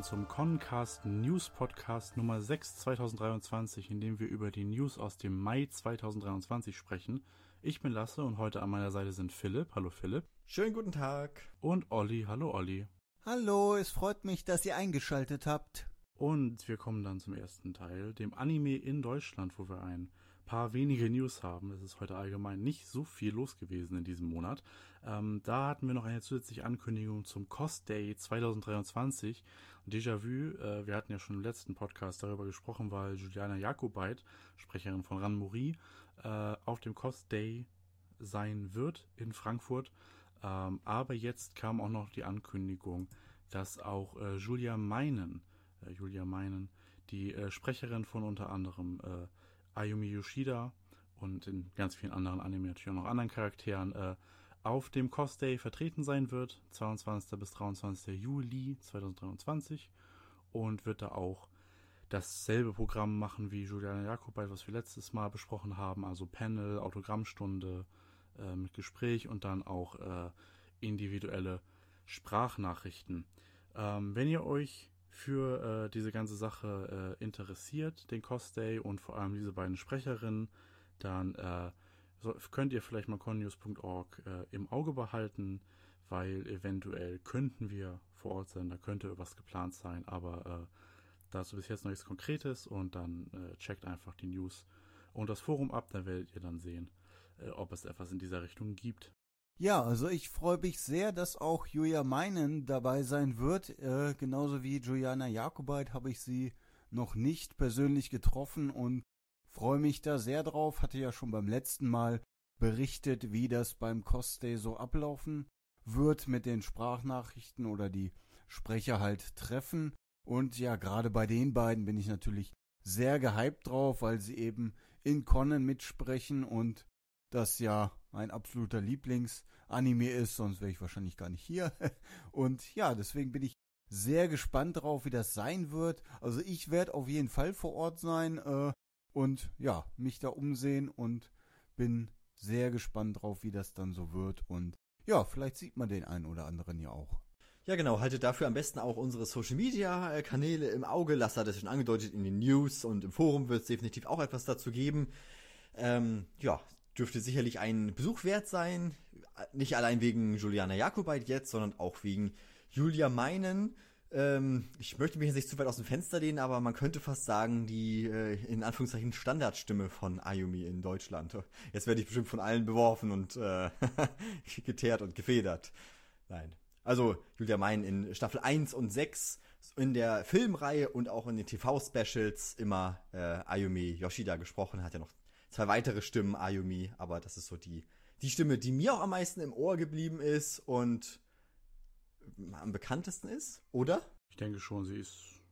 willkommen zum Concast News Podcast Nummer 6 2023, in dem wir über die News aus dem Mai 2023 sprechen. Ich bin Lasse und heute an meiner Seite sind Philipp. Hallo Philipp. Schönen guten Tag. Und Olli. Hallo Olli. Hallo, es freut mich, dass ihr eingeschaltet habt. Und wir kommen dann zum ersten Teil, dem Anime in Deutschland, wo wir ein paar wenige News haben. Es ist heute allgemein nicht so viel los gewesen in diesem Monat. Ähm, da hatten wir noch eine zusätzliche Ankündigung zum Cost Day 2023. Déjà-vu, äh, wir hatten ja schon im letzten Podcast darüber gesprochen, weil Juliana Jakobait, Sprecherin von Ranmuri, äh, auf dem Cost Day sein wird in Frankfurt. Ähm, aber jetzt kam auch noch die Ankündigung, dass auch äh, Julia Meinen, äh, Julia Meinen, die äh, Sprecherin von unter anderem äh, Ayumi Yoshida und in ganz vielen anderen Anime natürlich auch noch anderen Charakteren äh, auf dem Cost Day vertreten sein wird, 22. bis 23. Juli 2023 und wird da auch dasselbe Programm machen wie Juliana Jakobait, was wir letztes Mal besprochen haben, also Panel, Autogrammstunde äh, mit Gespräch und dann auch äh, individuelle Sprachnachrichten. Ähm, wenn ihr euch für äh, diese ganze Sache äh, interessiert, den Cost Day und vor allem diese beiden Sprecherinnen, dann äh, so, könnt ihr vielleicht mal connews.org äh, im Auge behalten, weil eventuell könnten wir vor Ort sein, da könnte was geplant sein, aber äh, dazu bis jetzt noch nichts Konkretes und dann äh, checkt einfach die News und das Forum ab, dann werdet ihr dann sehen, ob es etwas in dieser Richtung gibt. Ja, also ich freue mich sehr, dass auch Julia Meinen dabei sein wird. Äh, genauso wie Juliana Jakobait habe ich sie noch nicht persönlich getroffen und freue mich da sehr drauf. Hatte ja schon beim letzten Mal berichtet, wie das beim Costday so ablaufen wird mit den Sprachnachrichten oder die Sprecher halt treffen. Und ja, gerade bei den beiden bin ich natürlich sehr gehypt drauf, weil sie eben in Conan mitsprechen und das ja mein absoluter Lieblingsanime ist, sonst wäre ich wahrscheinlich gar nicht hier. Und ja, deswegen bin ich sehr gespannt drauf, wie das sein wird. Also ich werde auf jeden Fall vor Ort sein äh, und ja, mich da umsehen und bin sehr gespannt drauf, wie das dann so wird. Und ja, vielleicht sieht man den einen oder anderen ja auch. Ja, genau. Haltet dafür am besten auch unsere Social Media äh, Kanäle im Auge. Lass hat es schon angedeutet in den News und im Forum wird es definitiv auch etwas dazu geben. Ähm, ja, dürfte sicherlich ein Besuch wert sein. Nicht allein wegen Juliana Jakobait jetzt, sondern auch wegen Julia Meinen. Ähm, ich möchte mich jetzt nicht zu weit aus dem Fenster lehnen, aber man könnte fast sagen, die äh, in Anführungszeichen Standardstimme von Ayumi in Deutschland. Jetzt werde ich bestimmt von allen beworfen und äh, geteert und gefedert. Nein. Also Julia Meinen in Staffel 1 und 6 in der Filmreihe und auch in den TV-Specials immer äh, Ayumi Yoshida gesprochen, hat ja noch zwei weitere Stimmen, Ayumi, aber das ist so die, die Stimme, die mir auch am meisten im Ohr geblieben ist und am bekanntesten ist, oder? Ich denke schon, sie ist,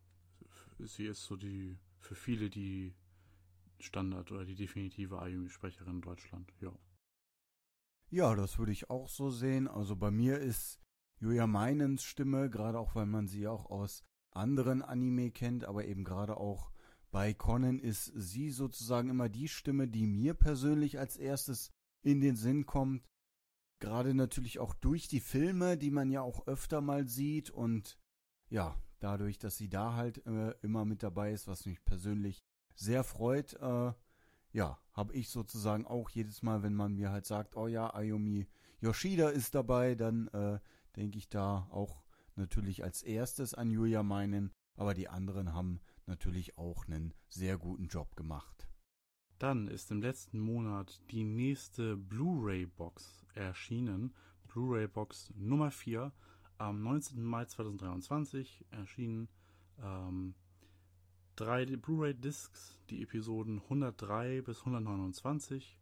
sie ist so die, für viele die Standard oder die definitive Ayumi-Sprecherin in Deutschland, ja. Ja, das würde ich auch so sehen. Also bei mir ist Julia Meinens Stimme, gerade auch weil man sie auch aus anderen Anime kennt, aber eben gerade auch bei Conan ist sie sozusagen immer die Stimme, die mir persönlich als erstes in den Sinn kommt. Gerade natürlich auch durch die Filme, die man ja auch öfter mal sieht und ja, dadurch, dass sie da halt äh, immer mit dabei ist, was mich persönlich sehr freut, äh, ja, habe ich sozusagen auch jedes Mal, wenn man mir halt sagt, oh ja, Ayumi Yoshida ist dabei, dann äh, denke ich da auch natürlich als erstes an Julia meinen, aber die anderen haben natürlich auch einen sehr guten Job gemacht. Dann ist im letzten Monat die nächste Blu-ray-Box erschienen. Blu-ray-Box Nummer 4 am 19. Mai 2023 erschienen. Ähm, drei Blu-ray-Discs, die Episoden 103 bis 129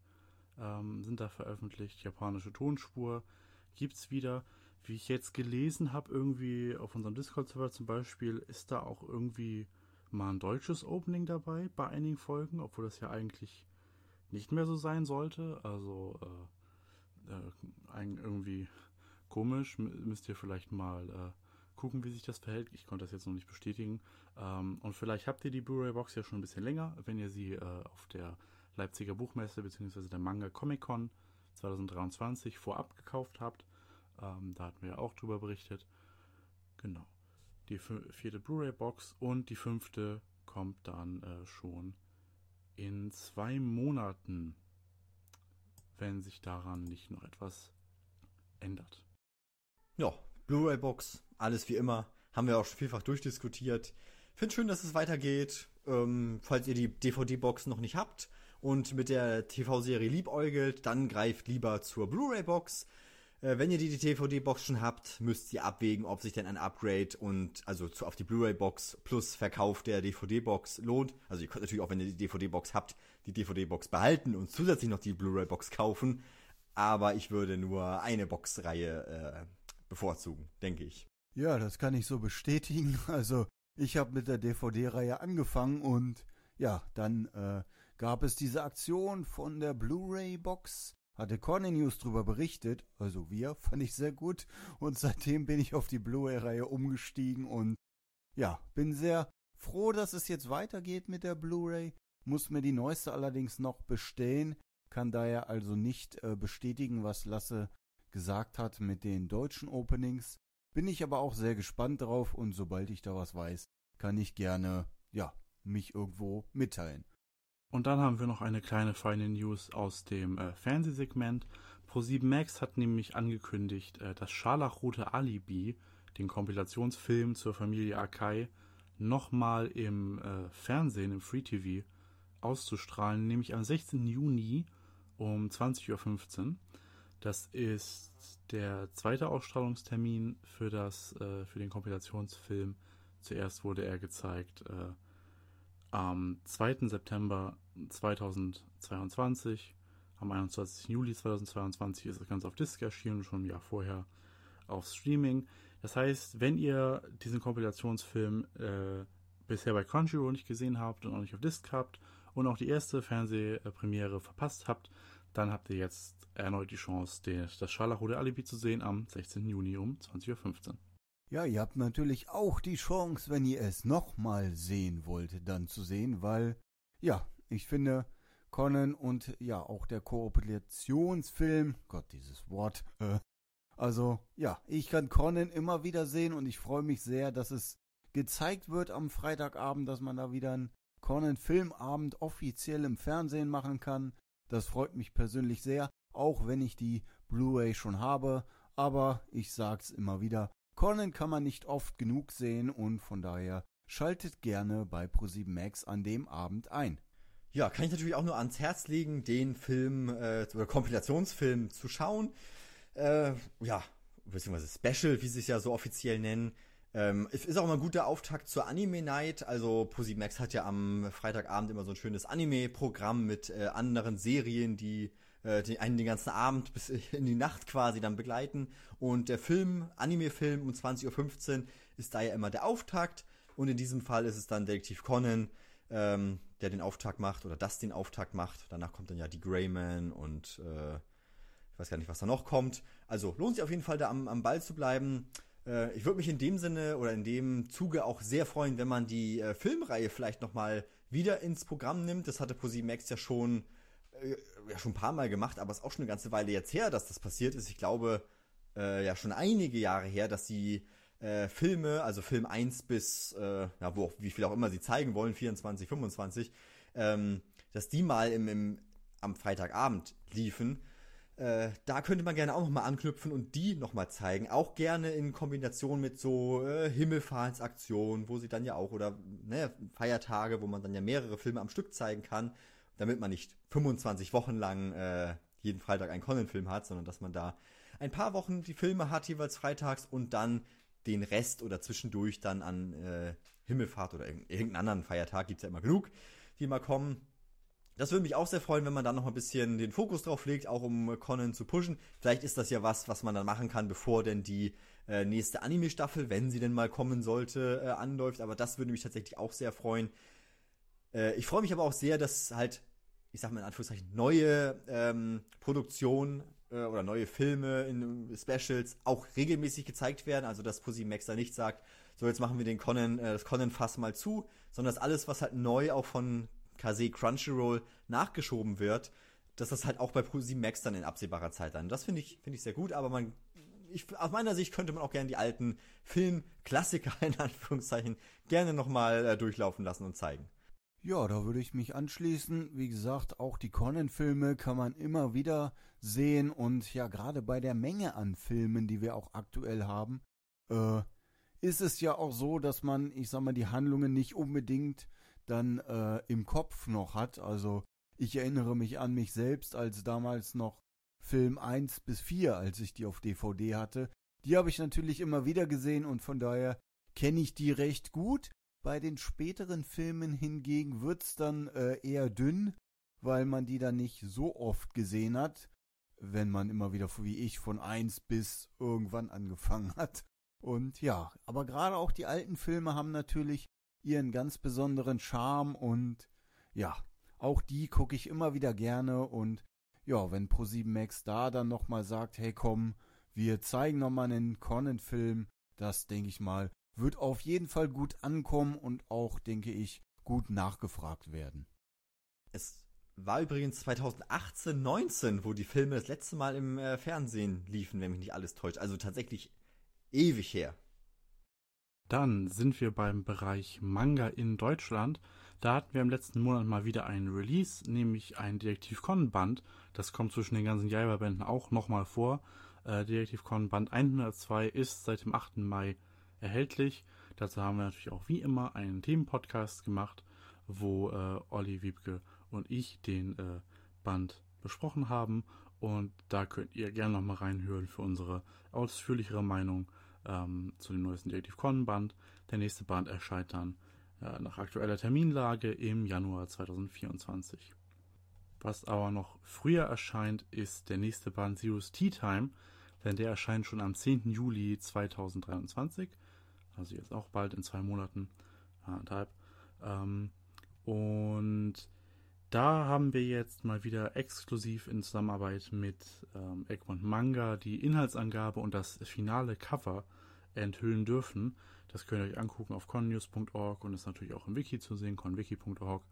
ähm, sind da veröffentlicht. Japanische Tonspur gibt's wieder wie ich jetzt gelesen habe, irgendwie auf unserem Discord-Server zum Beispiel, ist da auch irgendwie mal ein deutsches Opening dabei bei einigen Folgen, obwohl das ja eigentlich nicht mehr so sein sollte. Also äh, äh, irgendwie komisch. müsst ihr vielleicht mal äh, gucken, wie sich das verhält. Ich konnte das jetzt noch nicht bestätigen. Ähm, und vielleicht habt ihr die Blu-ray-Box ja schon ein bisschen länger, wenn ihr sie äh, auf der Leipziger Buchmesse bzw. der Manga Comic Con 2023 vorab gekauft habt. Ähm, da hatten wir auch drüber berichtet. Genau. Die vierte Blu-ray-Box und die fünfte kommt dann äh, schon in zwei Monaten, wenn sich daran nicht noch etwas ändert. Ja, Blu-ray-Box, alles wie immer, haben wir auch schon vielfach durchdiskutiert. Finde schön, dass es weitergeht. Ähm, falls ihr die DVD-Box noch nicht habt und mit der TV-Serie liebäugelt, dann greift lieber zur Blu-ray-Box. Äh, wenn ihr die, DVD-Box schon habt, müsst ihr abwägen, ob sich denn ein Upgrade und also zu, auf die Blu-ray-Box plus Verkauf der DVD-Box lohnt. Also ihr könnt natürlich auch, wenn ihr die DVD-Box habt, die DVD-Box behalten und zusätzlich noch die Blu-ray-Box kaufen. Aber ich würde nur eine Boxreihe äh, bevorzugen, denke ich. Ja, das kann ich so bestätigen. Also ich habe mit der DVD-Reihe angefangen und ja, dann äh, gab es diese Aktion von der Blu-ray-Box. Hatte Corny News drüber berichtet, also wir, fand ich sehr gut. Und seitdem bin ich auf die Blu-ray-Reihe umgestiegen und ja, bin sehr froh, dass es jetzt weitergeht mit der Blu-ray. Muss mir die neueste allerdings noch bestellen, kann daher also nicht äh, bestätigen, was Lasse gesagt hat mit den deutschen Openings. Bin ich aber auch sehr gespannt drauf und sobald ich da was weiß, kann ich gerne, ja, mich irgendwo mitteilen. Und dann haben wir noch eine kleine feine News aus dem äh, Fernsehsegment. Pro7 Max hat nämlich angekündigt, äh, das Scharlachrote Alibi, den Kompilationsfilm zur Familie Akai, nochmal im äh, Fernsehen, im Free TV auszustrahlen, nämlich am 16. Juni um 20.15 Uhr. Das ist der zweite Ausstrahlungstermin für, das, äh, für den Kompilationsfilm. Zuerst wurde er gezeigt äh, am 2. September 2022. Am 21. Juli 2022 ist das Ganze auf Disc erschienen, schon ein Jahr vorher auf Streaming. Das heißt, wenn ihr diesen Kompilationsfilm äh, bisher bei Crunchyroll nicht gesehen habt und auch nicht auf Disc habt und auch die erste Fernsehpremiere verpasst habt, dann habt ihr jetzt erneut die Chance, den, das Scharlachrote Alibi zu sehen am 16. Juni um 20.15 Uhr. Ja, ihr habt natürlich auch die Chance, wenn ihr es nochmal sehen wollt, dann zu sehen, weil, ja, ich finde, Conan und ja, auch der Kooperationsfilm, Gott, dieses Wort, äh, also, ja, ich kann Conan immer wieder sehen und ich freue mich sehr, dass es gezeigt wird am Freitagabend, dass man da wieder einen Conan-Filmabend offiziell im Fernsehen machen kann. Das freut mich persönlich sehr, auch wenn ich die Blu-ray schon habe. Aber ich sag's immer wieder, Conan kann man nicht oft genug sehen und von daher schaltet gerne bei Pro7 Max an dem Abend ein. Ja, kann ich natürlich auch nur ans Herz legen, den Film äh, oder Kompilationsfilm zu schauen. Äh, ja, beziehungsweise Special, wie sie es ja so offiziell nennen. Ähm, es ist auch immer ein guter Auftakt zur Anime Night. Also Max hat ja am Freitagabend immer so ein schönes Anime-Programm mit äh, anderen Serien, die äh, die einen den ganzen Abend bis in die Nacht quasi dann begleiten. Und der Film, Anime-Film um 20.15 Uhr ist da ja immer der Auftakt. Und in diesem Fall ist es dann Detektiv Conan, ähm, der den Auftakt macht oder das den Auftakt macht. Danach kommt dann ja die Greyman und äh, ich weiß gar nicht, was da noch kommt. Also lohnt sich auf jeden Fall da am, am Ball zu bleiben. Äh, ich würde mich in dem Sinne oder in dem Zuge auch sehr freuen, wenn man die äh, Filmreihe vielleicht nochmal wieder ins Programm nimmt. Das hatte ProSieben ja schon, äh, ja schon ein paar Mal gemacht, aber es ist auch schon eine ganze Weile jetzt her, dass das passiert ist. Ich glaube, äh, ja schon einige Jahre her, dass die äh, Filme, also Film 1 bis, äh, ja, wo auch, wie viel auch immer sie zeigen wollen, 24, 25, ähm, dass die mal im, im, am Freitagabend liefen. Äh, da könnte man gerne auch nochmal anknüpfen und die nochmal zeigen. Auch gerne in Kombination mit so äh, Himmelfahrtsaktionen, wo sie dann ja auch, oder ne, Feiertage, wo man dann ja mehrere Filme am Stück zeigen kann, damit man nicht 25 Wochen lang äh, jeden Freitag einen Conan-Film hat, sondern dass man da ein paar Wochen die Filme hat, jeweils freitags, und dann den Rest oder zwischendurch dann an äh, Himmelfahrt oder irgendeinen anderen Feiertag, gibt es ja immer genug, die mal kommen das würde mich auch sehr freuen, wenn man da noch ein bisschen den Fokus drauf legt, auch um Conan zu pushen. Vielleicht ist das ja was, was man dann machen kann, bevor denn die äh, nächste Anime-Staffel, wenn sie denn mal kommen sollte, äh, anläuft. Aber das würde mich tatsächlich auch sehr freuen. Äh, ich freue mich aber auch sehr, dass halt, ich sag mal in Anführungszeichen, neue ähm, Produktionen äh, oder neue Filme in Specials auch regelmäßig gezeigt werden. Also dass Pussy Max da nicht sagt, so jetzt machen wir den Conan, äh, das Conan-Fass mal zu, sondern dass alles, was halt neu auch von Kase Crunchyroll nachgeschoben wird, dass das halt auch bei Pro7 Max dann in absehbarer Zeit dann. Das finde ich, finde ich sehr gut, aber man, ich, aus meiner Sicht könnte man auch gerne die alten Filmklassiker in Anführungszeichen gerne nochmal äh, durchlaufen lassen und zeigen. Ja, da würde ich mich anschließen. Wie gesagt, auch die Conan-Filme kann man immer wieder sehen und ja, gerade bei der Menge an Filmen, die wir auch aktuell haben, äh, ist es ja auch so, dass man, ich sag mal, die Handlungen nicht unbedingt dann äh, im Kopf noch hat. Also ich erinnere mich an mich selbst, als damals noch Film 1 bis 4, als ich die auf DVD hatte. Die habe ich natürlich immer wieder gesehen und von daher kenne ich die recht gut. Bei den späteren Filmen hingegen wird's dann äh, eher dünn, weil man die dann nicht so oft gesehen hat, wenn man immer wieder wie ich von eins bis irgendwann angefangen hat. Und ja, aber gerade auch die alten Filme haben natürlich ihren ganz besonderen Charme und ja, auch die gucke ich immer wieder gerne und ja, wenn Pro7 Max da dann nochmal sagt, hey komm, wir zeigen nochmal einen Conan-Film, das denke ich mal, wird auf jeden Fall gut ankommen und auch, denke ich, gut nachgefragt werden. Es war übrigens 2018, 19, wo die Filme das letzte Mal im äh, Fernsehen liefen, wenn mich nicht alles täuscht. Also tatsächlich ewig her. Dann sind wir beim Bereich Manga in Deutschland. Da hatten wir im letzten Monat mal wieder einen Release, nämlich ein Detektiv Conan Band. Das kommt zwischen den ganzen Jaiba-Bänden auch nochmal vor. Äh, Detektiv Conan Band 102 ist seit dem 8. Mai erhältlich. Dazu haben wir natürlich auch wie immer einen Themenpodcast gemacht, wo äh, Olli Wiebke und ich den äh, Band besprochen haben. Und da könnt ihr gerne nochmal reinhören für unsere ausführlichere Meinung ähm, zu dem neuesten Detective Conan Band. Der nächste Band erscheint dann äh, nach aktueller Terminlage im Januar 2024. Was aber noch früher erscheint, ist der nächste Band Zero's Tea Time, denn der erscheint schon am 10. Juli 2023 also jetzt auch bald in zwei Monaten, anderthalb. Ähm, und da haben wir jetzt mal wieder exklusiv in Zusammenarbeit mit ähm, Egmont Manga die Inhaltsangabe und das finale Cover enthüllen dürfen. Das könnt ihr euch angucken auf connews.org und ist natürlich auch im Wiki zu sehen, conwiki.org.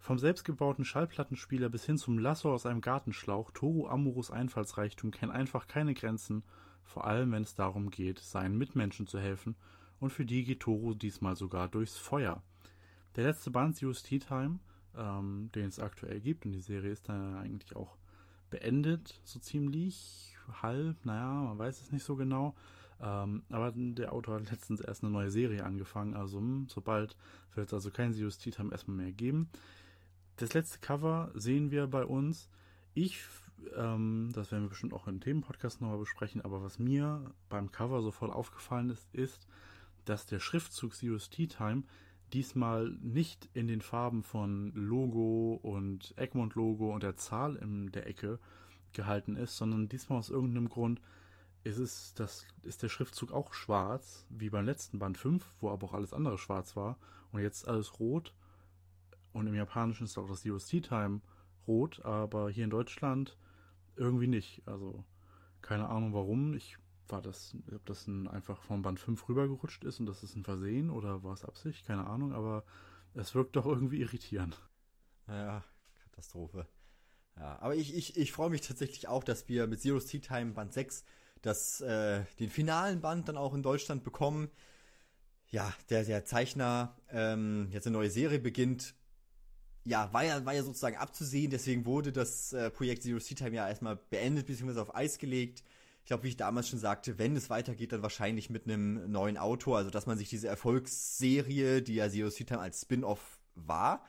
Vom selbstgebauten Schallplattenspieler bis hin zum Lasso aus einem Gartenschlauch, Toru Amorus Einfallsreichtum kennt einfach keine Grenzen vor allem wenn es darum geht, seinen Mitmenschen zu helfen, und für die geht Toru diesmal sogar durchs Feuer. Der letzte Band, Zeus Tea Time, ähm, den es aktuell gibt, und die Serie ist dann eigentlich auch beendet, so ziemlich, halb, naja, man weiß es nicht so genau. Ähm, aber der Autor hat letztens erst eine neue Serie angefangen, also mh, hm, sobald wird es also kein Zeus Tea Time erstmal mehr geben. Das letzte Cover sehen wir bei uns. Ich ähm, das werden wir bestimmt auch im Themenpodcast nochmal besprechen, aber was mir beim Cover sofort aufgefallen ist, ist, dass der Schriftzug Zero's Tea Time diesmal nicht in den Farben von Logo und Egmont Logo und der Zahl in der Ecke gehalten ist, sondern diesmal aus irgendeinem Grund ist es, das ist der Schriftzug auch schwarz, wie beim letzten Band 5, wo aber auch alles andere schwarz war und jetzt alles rot. Und im Japanischen ist auch das Zero's Tea Time rot, aber hier in Deutschland irgendwie nicht. Also keine Ahnung warum. Ich war das, ob das ein, einfach vom Band 5 rübergerutscht ist und das ist ein Versehen oder war es Absicht? Keine Ahnung, aber es wirkt doch irgendwie irritierend. Ja, Katastrophe. Ja, aber ich, ich, ich freue mich tatsächlich auch, dass wir mit Zero's Tea Time Band 6 das, äh, den finalen Band dann auch in Deutschland bekommen. Ja, der, der Zeichner ähm, jetzt eine neue Serie beginnt, ja, war ja, war ja sozusagen abzusehen, deswegen wurde das äh, Projekt Zero Sea Time ja erstmal beendet bzw. auf Eis gelegt. Ich glaube, wie ich damals schon sagte, wenn es weitergeht, dann wahrscheinlich mit einem neuen Autor, also dass man sich diese Erfolgsserie, die ja Zero Sea Time als Spin-off war,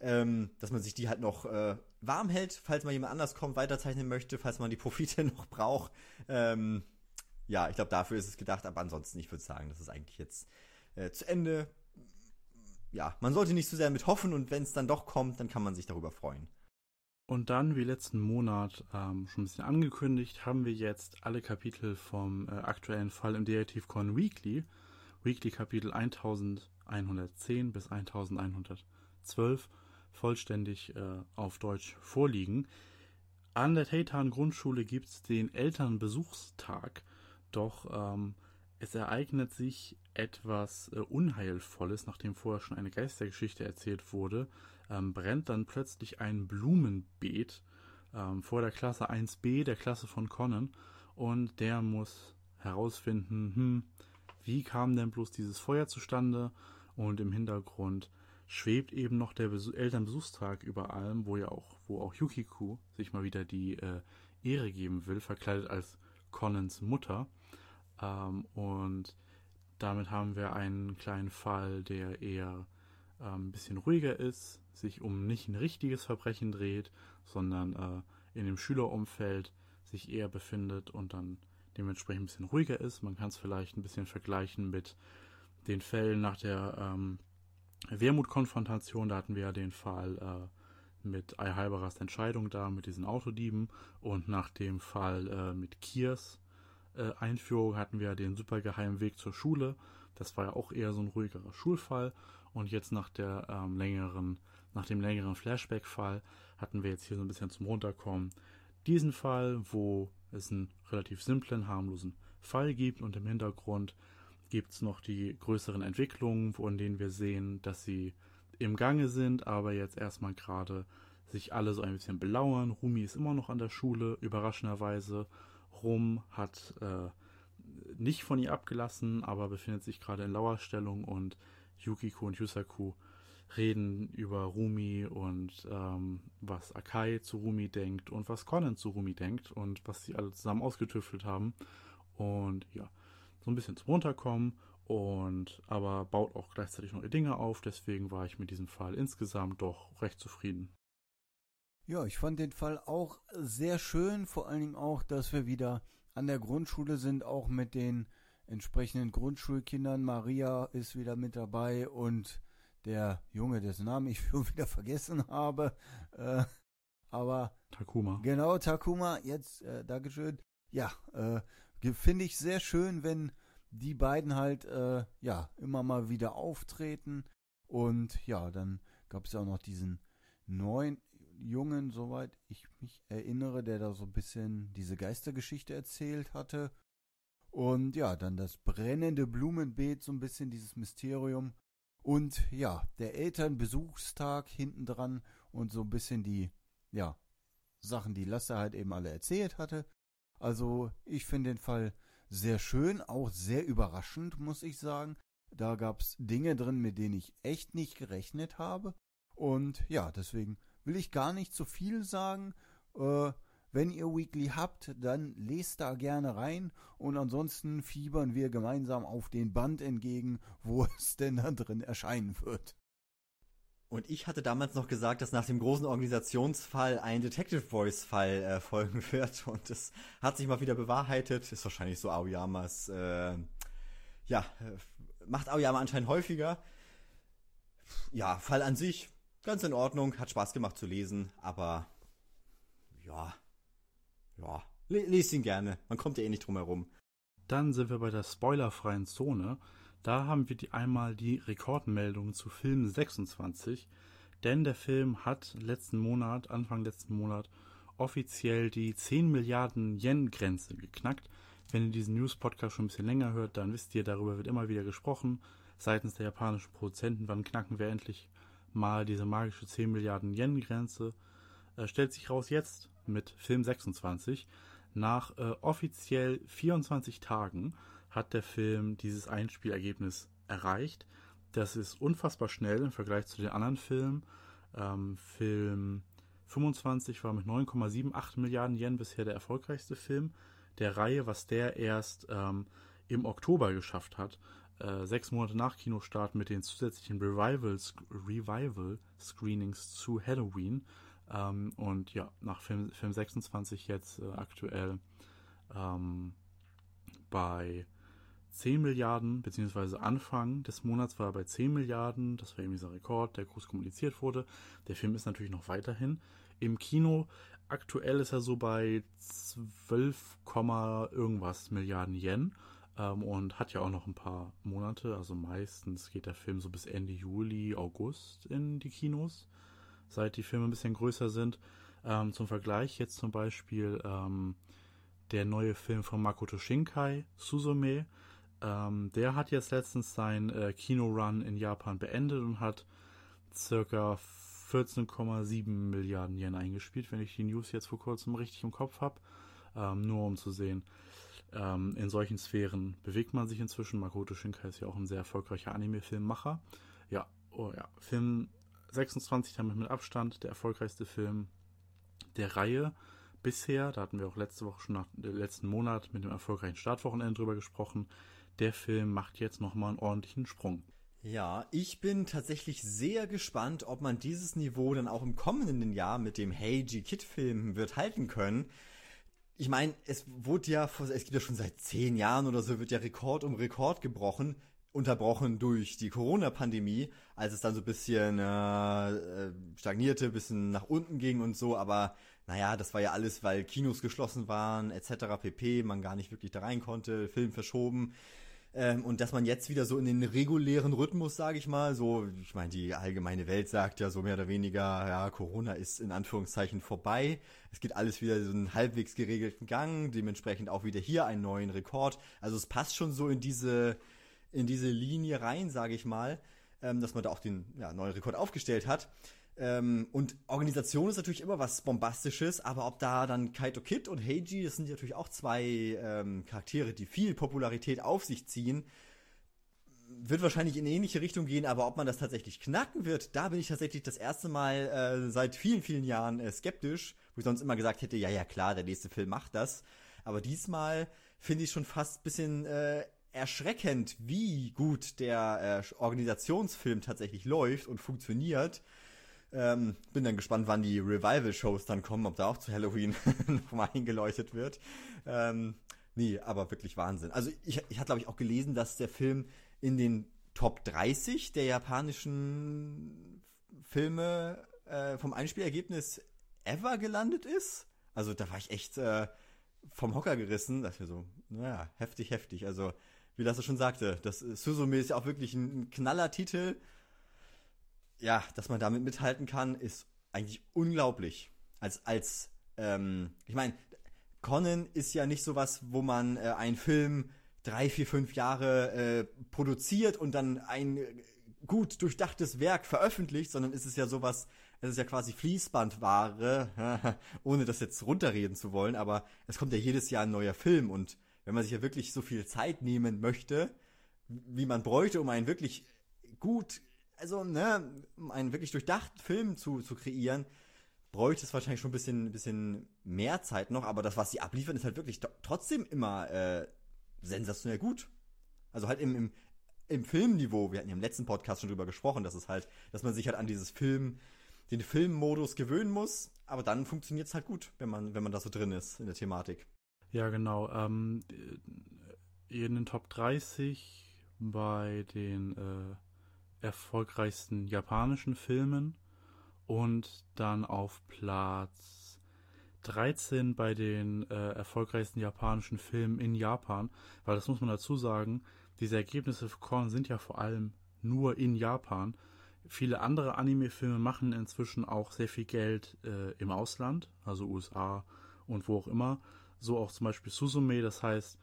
ähm, dass man sich die halt noch äh, warm hält, falls mal jemand anders kommt, weiterzeichnen möchte, falls man die Profite noch braucht. Ähm, ja, ich glaube, dafür ist es gedacht, aber ansonsten, ich würde sagen, das ist eigentlich jetzt äh, zu Ende ja, man sollte nicht zu sehr mit hoffen und wenn es dann doch kommt, dann kann man sich darüber freuen. Und dann, wie letzten Monat ähm, schon ein bisschen angekündigt, haben wir jetzt alle Kapitel vom äh, aktuellen Fall im Detektivkorn Weekly, Weekly Kapitel 1110 bis 1112, vollständig äh, auf Deutsch vorliegen. An der Taytan Grundschule gibt es den Elternbesuchstag, doch ähm, es ereignet sich etwas äh, Unheilvolles, nachdem vorher schon eine Geistergeschichte erzählt wurde, ähm, brennt dann plötzlich ein Blumenbeet ähm, vor der Klasse 1b, der Klasse von Conan. und der muss herausfinden, hm, wie kam denn bloß dieses Feuer zustande und im Hintergrund schwebt eben noch der Besuch Elternbesuchstag über allem, wo ja auch, wo auch Yukiku sich mal wieder die äh, Ehre geben will, verkleidet als Conans Mutter. Ähm, und damit haben wir einen kleinen Fall, der eher ähm, ein bisschen ruhiger ist, sich um nicht ein richtiges Verbrechen dreht, sondern äh, in dem Schülerumfeld sich eher befindet und dann dementsprechend ein bisschen ruhiger ist. Man kann es vielleicht ein bisschen vergleichen mit den Fällen nach der ähm, Wermut-Konfrontation. Da hatten wir ja den Fall äh, mit Eihalberers Entscheidung da, mit diesen Autodieben. Und nach dem Fall äh, mit Kiers äh, Einführung hatten wir den supergeheimen Weg zur Schule. Das war ja auch eher so ein ruhigerer Schulfall. Und jetzt nach der ähm, längeren, nach dem längeren Flashback-Fall hatten wir jetzt hier so ein bisschen zum Runterkommen diesen Fall, wo es einen relativ simplen, harmlosen Fall gibt und im Hintergrund gibt es noch die größeren Entwicklungen, von denen wir sehen, dass sie im Gange sind, aber jetzt erstmal gerade sich alle so ein bisschen belauern. Rumi ist immer noch an der Schule, überraschenderweise. Rum hat äh, nicht von ihr abgelassen, aber befindet sich gerade in Lauerstellung und Yukiko und Yusaku reden über Rumi und ähm, was Akai zu Rumi denkt und was Conan zu Rumi denkt und was sie alle zusammen ausgetüftelt haben. Und ja, so ein bisschen zum Runterkommen und aber baut auch gleichzeitig neue Dinge auf. Deswegen war ich mit diesem Fall insgesamt doch recht zufrieden. Ja, ich fand den Fall auch sehr schön, vor allen Dingen auch, dass wir wieder an der Grundschule sind, auch mit den entsprechenden Grundschulkindern. Maria ist wieder mit dabei und der Junge, dessen Namen ich schon wieder vergessen habe. Äh, aber Takuma. Genau, Takuma, jetzt, äh, Dankeschön. Ja, äh, finde ich sehr schön, wenn die beiden halt, äh, ja, immer mal wieder auftreten. Und ja, dann gab es ja auch noch diesen neuen Jungen, soweit ich mich erinnere, der da so ein bisschen diese Geistergeschichte erzählt hatte. Und ja, dann das brennende Blumenbeet, so ein bisschen dieses Mysterium. Und ja, der Elternbesuchstag hinten dran und so ein bisschen die, ja, Sachen, die Lasse halt eben alle erzählt hatte. Also ich finde den Fall sehr schön, auch sehr überraschend, muss ich sagen. Da gab es Dinge drin, mit denen ich echt nicht gerechnet habe. Und ja, deswegen will ich gar nicht zu viel sagen. Äh, wenn ihr Weekly habt, dann lest da gerne rein und ansonsten fiebern wir gemeinsam auf den Band entgegen, wo es denn da drin erscheinen wird. Und ich hatte damals noch gesagt, dass nach dem großen Organisationsfall ein Detective Voice Fall äh, folgen wird und es hat sich mal wieder bewahrheitet. Ist wahrscheinlich so Aoyamas, äh, ja, äh, macht Aoyama anscheinend häufiger. Ja, Fall an sich ganz in Ordnung, hat Spaß gemacht zu lesen, aber ja, ja, lest ihn gerne. Man kommt ja eh nicht drum herum. Dann sind wir bei der spoilerfreien Zone. Da haben wir die, einmal die Rekordmeldung zu Film 26, denn der Film hat letzten Monat, Anfang letzten Monat, offiziell die 10 Milliarden Yen-Grenze geknackt. Wenn ihr diesen News-Podcast schon ein bisschen länger hört, dann wisst ihr, darüber wird immer wieder gesprochen. Seitens der japanischen Produzenten, wann knacken wir endlich mal diese magische 10 Milliarden Yen-Grenze. Äh, stellt sich raus jetzt mit Film 26. Nach äh, offiziell 24 Tagen hat der Film dieses Einspielergebnis erreicht. Das ist unfassbar schnell im Vergleich zu den anderen Filmen. Ähm, Film 25 war mit 9,78 Milliarden Yen bisher der erfolgreichste Film der Reihe, was der erst ähm, im Oktober geschafft hat. Äh, sechs Monate nach Kinostart mit den zusätzlichen Revivals, Revival Screenings zu Halloween ähm, und ja, nach Film, Film 26 jetzt äh, aktuell ähm, bei 10 Milliarden, beziehungsweise Anfang des Monats war er bei 10 Milliarden. Das war eben dieser Rekord, der groß kommuniziert wurde. Der Film ist natürlich noch weiterhin im Kino. Aktuell ist er so bei 12, irgendwas Milliarden Yen ähm, und hat ja auch noch ein paar Monate. Also meistens geht der Film so bis Ende Juli, August in die Kinos seit die Filme ein bisschen größer sind. Ähm, zum Vergleich jetzt zum Beispiel ähm, der neue Film von Makoto Shinkai, Suzume. Ähm, der hat jetzt letztens sein äh, Kino-Run in Japan beendet und hat circa 14,7 Milliarden Yen eingespielt, wenn ich die News jetzt vor kurzem richtig im Kopf habe. ähm, nur um zu sehen, ähm, in solchen Sphären bewegt man sich inzwischen. Makoto Shinkai ist ja auch ein sehr erfolgreicher Anime-Filmmacher. Ja, oh ja, Film 26 damit mit Abstand der erfolgreichste Film der Reihe bisher. Da hatten wir auch letzte Woche schon nach äh, letzten Monat mit dem erfolgreichen Startwochenende drüber gesprochen. Der Film macht jetzt nochmal einen ordentlichen Sprung. Ja, ich bin tatsächlich sehr gespannt, ob man dieses Niveau dann auch im kommenden Jahr mit dem Heiji Kid Film wird halten können. Ich meine, es wurde ja, es gibt ja schon seit zehn Jahren oder so, wird ja Rekord um Rekord gebrochen, unterbrochen durch die Corona-Pandemie, als es dann so ein bisschen äh, äh stagnierte, bisschen nach unten ging und so, aber naja, das war ja alles, weil Kinos geschlossen waren, etc. pp, man gar nicht wirklich da rein konnte, Film verschoben. Ähm, und dass man jetzt wieder so in den regulären Rhythmus, sage ich mal, so, ich meine, die allgemeine Welt sagt ja so mehr oder weniger, ja, Corona ist in Anführungszeichen vorbei. Es geht alles wieder so einen halbwegs geregelten Gang, dementsprechend auch wieder hier einen neuen Rekord. Also es passt schon so in diese, in diese Linie rein, sage ich mal, ähm, dass man da auch den ja, neuen Rekord aufgestellt hat. Ähm, und Organisation ist natürlich immer was Bombastisches, aber ob da dann Kaito Kid und Heiji, das sind natürlich auch zwei ähm, Charaktere, die viel Popularität auf sich ziehen, wird wahrscheinlich in ähnliche Richtung gehen, aber ob man das tatsächlich knacken wird, da bin ich tatsächlich das erste Mal äh, seit vielen, vielen Jahren äh, skeptisch, wo ich sonst immer gesagt hätte, ja, ja, klar, der nächste Film macht das. Aber diesmal finde ich schon fast ein bisschen äh, erschreckend, wie gut der äh, Organisationsfilm tatsächlich läuft und funktioniert. Ähm, bin dann gespannt, wann die Revival-Shows dann kommen, ob da auch zu Halloween nochmal eingeleuchtet wird. Ähm, nee, aber wirklich Wahnsinn. Also ich, ich hatte, glaube ich, auch gelesen, dass der Film in den Top 30 der japanischen Filme äh, vom Einspielergebnis ever gelandet ist. Also da war ich echt äh, vom Hocker gerissen. Das wäre so, naja, heftig, heftig. Also, wie Lasse schon sagte, das Suzume ist ja auch wirklich ein, ein Knallertitel ja, dass man damit mithalten kann, ist eigentlich unglaublich. Als, als, ähm, ich meine, Conan ist ja nicht sowas, wo man äh, einen Film drei, vier, fünf Jahre äh, produziert und dann ein gut durchdachtes Werk veröffentlicht, sondern ist es ja sowas, es ist ja quasi Fließbandware, ohne das jetzt runterreden zu wollen, aber es kommt ja jedes Jahr ein neuer Film und wenn man sich ja wirklich so viel Zeit nehmen möchte, wie man bräuchte, um einen wirklich gut also, ne, um einen wirklich durchdachten Film zu, zu kreieren, bräuchte es wahrscheinlich schon ein bisschen, bisschen mehr Zeit noch, aber das, was sie abliefern, ist halt wirklich trotzdem immer äh, sensationell gut. Also halt im, im, im Filmniveau, wir hatten ja im letzten Podcast schon drüber gesprochen, dass es halt, dass man sich halt an dieses Film, den Filmmodus gewöhnen muss, aber dann funktioniert es halt gut, wenn man, wenn man da so drin ist in der Thematik. Ja, genau. Ähm, in den Top 30 bei den äh, erfolgreichsten japanischen Filmen und dann auf Platz 13 bei den äh, erfolgreichsten japanischen Filmen in Japan, weil das muss man dazu sagen, diese Ergebnisse für Korn sind ja vor allem nur in Japan. Viele andere Anime-Filme machen inzwischen auch sehr viel Geld äh, im Ausland, also USA und wo auch immer. So auch zum Beispiel Suzume, das heißt,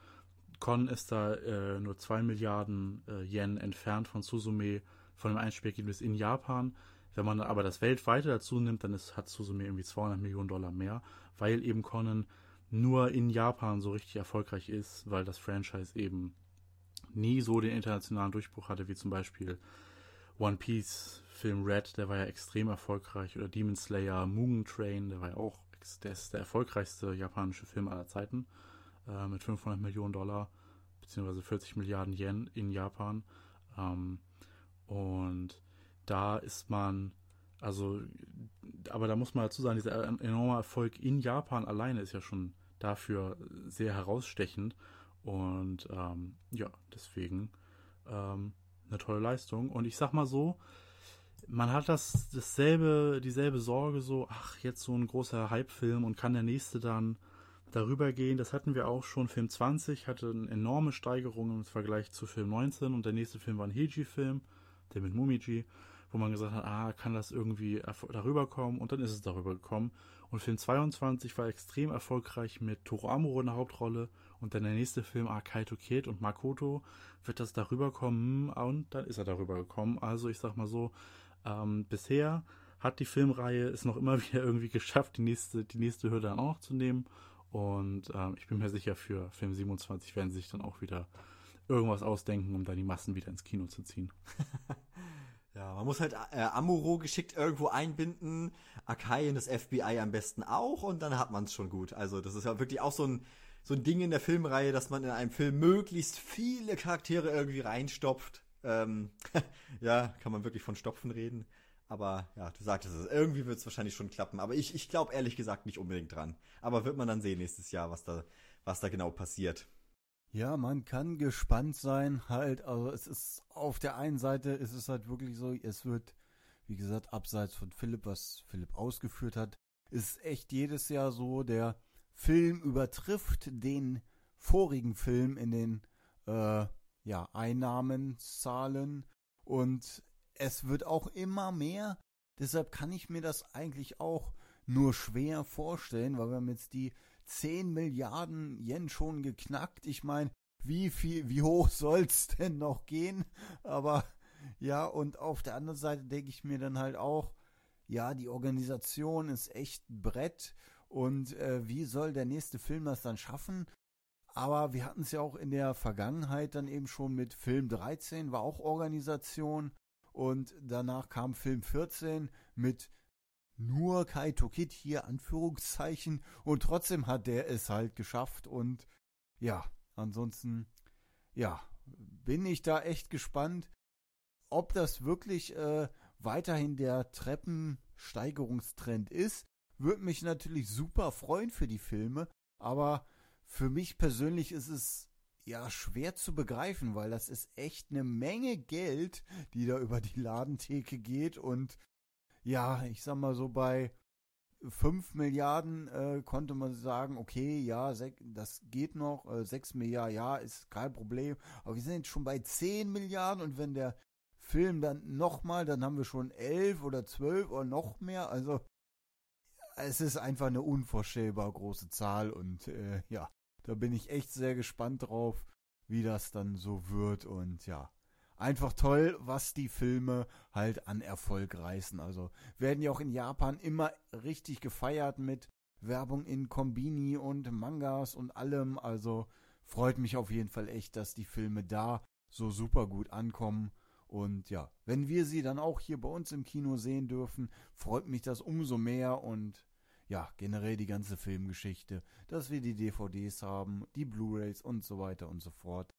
Con ist da äh, nur 2 Milliarden äh, Yen entfernt von Suzume von dem Einspielergebnis in Japan. Wenn man aber das weltweite dazu nimmt, dann ist, hat Suzume irgendwie 200 Millionen Dollar mehr, weil eben Conan nur in Japan so richtig erfolgreich ist, weil das Franchise eben nie so den internationalen Durchbruch hatte, wie zum Beispiel One Piece Film Red, der war ja extrem erfolgreich, oder Demon Slayer, Mugen Train, der war ja auch, der der erfolgreichste japanische Film aller Zeiten, äh, mit 500 Millionen Dollar, beziehungsweise 40 Milliarden Yen in Japan. Ähm, und da ist man, also, aber da muss man dazu sagen, dieser enorme Erfolg in Japan alleine ist ja schon dafür sehr herausstechend. Und ähm, ja, deswegen ähm, eine tolle Leistung. Und ich sag mal so, man hat das dasselbe, dieselbe Sorge, so, ach, jetzt so ein großer Hype-Film und kann der nächste dann darüber gehen. Das hatten wir auch schon. Film 20 hatte eine enorme Steigerung im Vergleich zu Film 19 und der nächste Film war ein Heiji-Film der mit Mumiji, wo man gesagt hat, ah, kann das irgendwie darüber kommen und dann ist es darüber gekommen. Und Film 22 war extrem erfolgreich mit Toro Amuro in der Hauptrolle und dann der nächste Film, ah, Kaito Kid und Makoto, wird das darüber kommen und dann ist er darüber gekommen. Also ich sag mal so, ähm, bisher hat die Filmreihe es noch immer wieder irgendwie geschafft, die nächste, die nächste Hürde dann auch noch zu nehmen Und ähm, ich bin mir sicher, für Film 27 werden sie sich dann auch wieder irgendwas ausdenken, um da die Massen wieder ins Kino zu ziehen. ja, man muss halt äh, Amuro geschickt irgendwo einbinden, Akai und das FBI am besten auch und dann hat man es schon gut. Also das ist ja wirklich auch so ein, so ein Ding in der Filmreihe, dass man in einem Film möglichst viele Charaktere irgendwie reinstopft. Ähm, ja, kann man wirklich von Stopfen reden. Aber ja, du sagtest es, irgendwie wird es wahrscheinlich schon klappen. Aber ich, ich glaube ehrlich gesagt nicht unbedingt dran. Aber wird man dann sehen nächstes Jahr, was da, was da genau passiert. Ja, man kann gespannt sein, halt, also es ist auf der einen Seite ist es halt wirklich so, es wird, wie gesagt, abseits von Philipp, was Philipp ausgeführt hat, ist echt jedes Jahr so, der Film übertrifft den vorigen Film in den äh, ja, Einnahmenzahlen und es wird auch immer mehr. Deshalb kann ich mir das eigentlich auch nur schwer vorstellen, weil wir haben jetzt die 10 Milliarden Yen schon geknackt. Ich meine, wie viel, wie hoch soll's denn noch gehen? Aber ja, und auf der anderen Seite denke ich mir dann halt auch, ja, die Organisation ist echt ein Brett und äh, wie soll der nächste Film das dann schaffen? Aber wir hatten es ja auch in der Vergangenheit dann eben schon mit Film 13, war auch Organisation und danach kam Film 14 mit nur Kaito Kid hier Anführungszeichen und trotzdem hat der es halt geschafft und ja, ansonsten ja, bin ich da echt gespannt, ob das wirklich äh, weiterhin der Treppensteigerungstrend ist. Würde mich natürlich super freuen für die Filme, aber für mich persönlich ist es ja schwer zu begreifen, weil das ist echt eine Menge Geld, die da über die Ladentheke geht und ja, ich sag mal so bei 5 Milliarden äh, konnte man sagen, okay, ja, das geht noch, äh, 6 Milliarden, ja, ist kein Problem, aber wir sind jetzt schon bei 10 Milliarden und wenn der Film dann nochmal, dann haben wir schon 11 oder 12 oder noch mehr, also es ist einfach eine unvorstellbar große Zahl und äh, ja, da bin ich echt sehr gespannt drauf, wie das dann so wird. Und ja, einfach toll, was die Filme halt an Erfolg reißen. Also werden ja auch in Japan immer richtig gefeiert mit Werbung in Kombini und Mangas und allem. Also freut mich auf jeden Fall echt, dass die Filme da so super gut ankommen. Und ja, wenn wir sie dann auch hier bei uns im Kino sehen dürfen, freut mich das umso mehr und ja, generell die ganze Filmgeschichte, dass wir die DVDs haben, die Blu-rays und so weiter und so fort.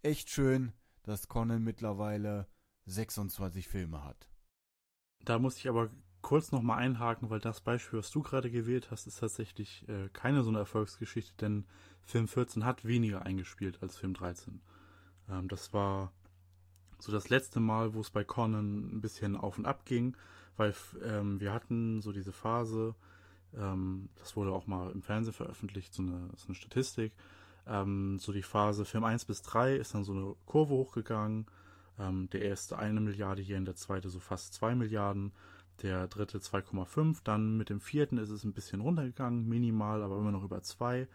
Echt schön, dass Conan mittlerweile 26 Filme hat. Da muss ich aber kurz nochmal einhaken, weil das Beispiel, was du gerade gewählt hast, ist tatsächlich äh, keine so eine Erfolgsgeschichte, denn Film 14 hat weniger eingespielt als Film 13. Ähm, das war so das letzte Mal, wo es bei Conan ein bisschen auf und ab ging, weil ähm, wir hatten so diese Phase, ähm, das wurde auch mal im Fernsehen veröffentlicht, so eine, so eine Statistik. Ähm, so die Phase Film 1 bis 3 ist dann so eine Kurve hochgegangen. Ähm, der erste eine Milliarde hier, in der zweite so fast 2 Milliarden, der dritte 2,5. Dann mit dem vierten ist es ein bisschen runtergegangen, minimal, aber immer noch über 2.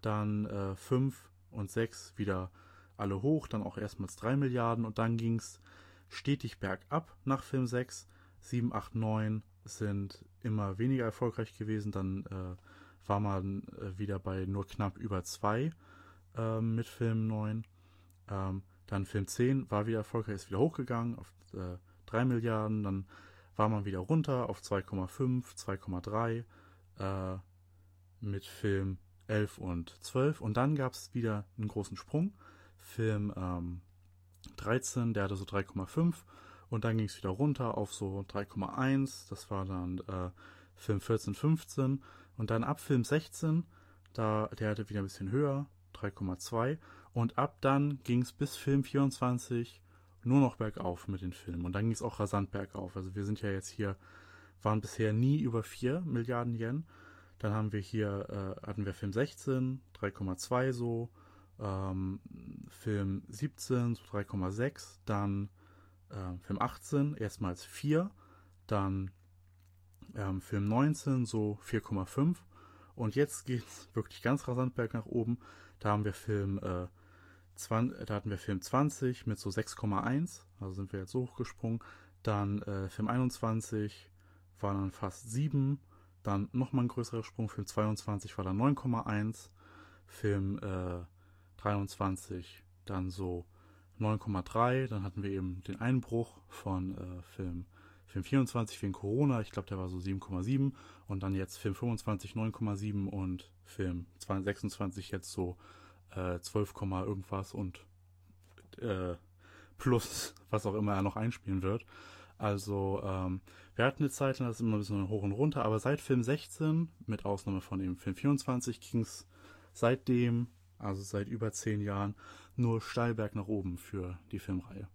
Dann äh, 5 und 6 wieder alle hoch, dann auch erstmals 3 Milliarden und dann ging es stetig bergab nach Film 6. 7, 8, 9 sind immer weniger erfolgreich gewesen. Dann äh, war man äh, wieder bei nur knapp über 2 ähm, mit Film 9. Ähm, dann Film 10 war wieder erfolgreich, ist wieder hochgegangen auf äh, 3 Milliarden. Dann war man wieder runter auf 2,5, 2,3 äh, mit Film 11 und 12. Und dann gab es wieder einen großen Sprung. Film ähm, 13, der hatte so 3,5. Und dann ging es wieder runter auf so 3,1. Das war dann äh, Film 14, 15. Und dann ab Film 16, da, der hatte wieder ein bisschen höher. 3,2. Und ab dann ging es bis Film 24 nur noch bergauf mit den Filmen. Und dann ging es auch rasant bergauf. Also wir sind ja jetzt hier, waren bisher nie über 4 Milliarden Yen. Dann haben wir hier, äh, hatten wir Film 16, 3,2 so, ähm, Film 17, so 3,6, dann äh, Film 18 erstmals 4, dann ähm, Film 19 so 4,5 und jetzt geht es wirklich ganz rasant berg nach oben. Da haben wir Film äh, 20, da hatten wir Film 20 mit so 6,1, also sind wir jetzt so hochgesprungen. Dann äh, Film 21 waren dann fast 7, Dann nochmal ein größerer Sprung. Film 22 war dann 9,1. Film äh, 23 dann so 9,3. Dann hatten wir eben den Einbruch von äh, Film, Film 24 wegen Corona. Ich glaube, der war so 7,7. Und dann jetzt Film 25 9,7 und Film 26 jetzt so äh, 12, irgendwas und äh, plus was auch immer er noch einspielen wird. Also ähm, wir hatten eine Zeit, das ist immer ein bisschen hoch und runter, aber seit Film 16, mit Ausnahme von dem Film 24, ging es seitdem, also seit über zehn Jahren, nur steilberg nach oben für die Filmreihe.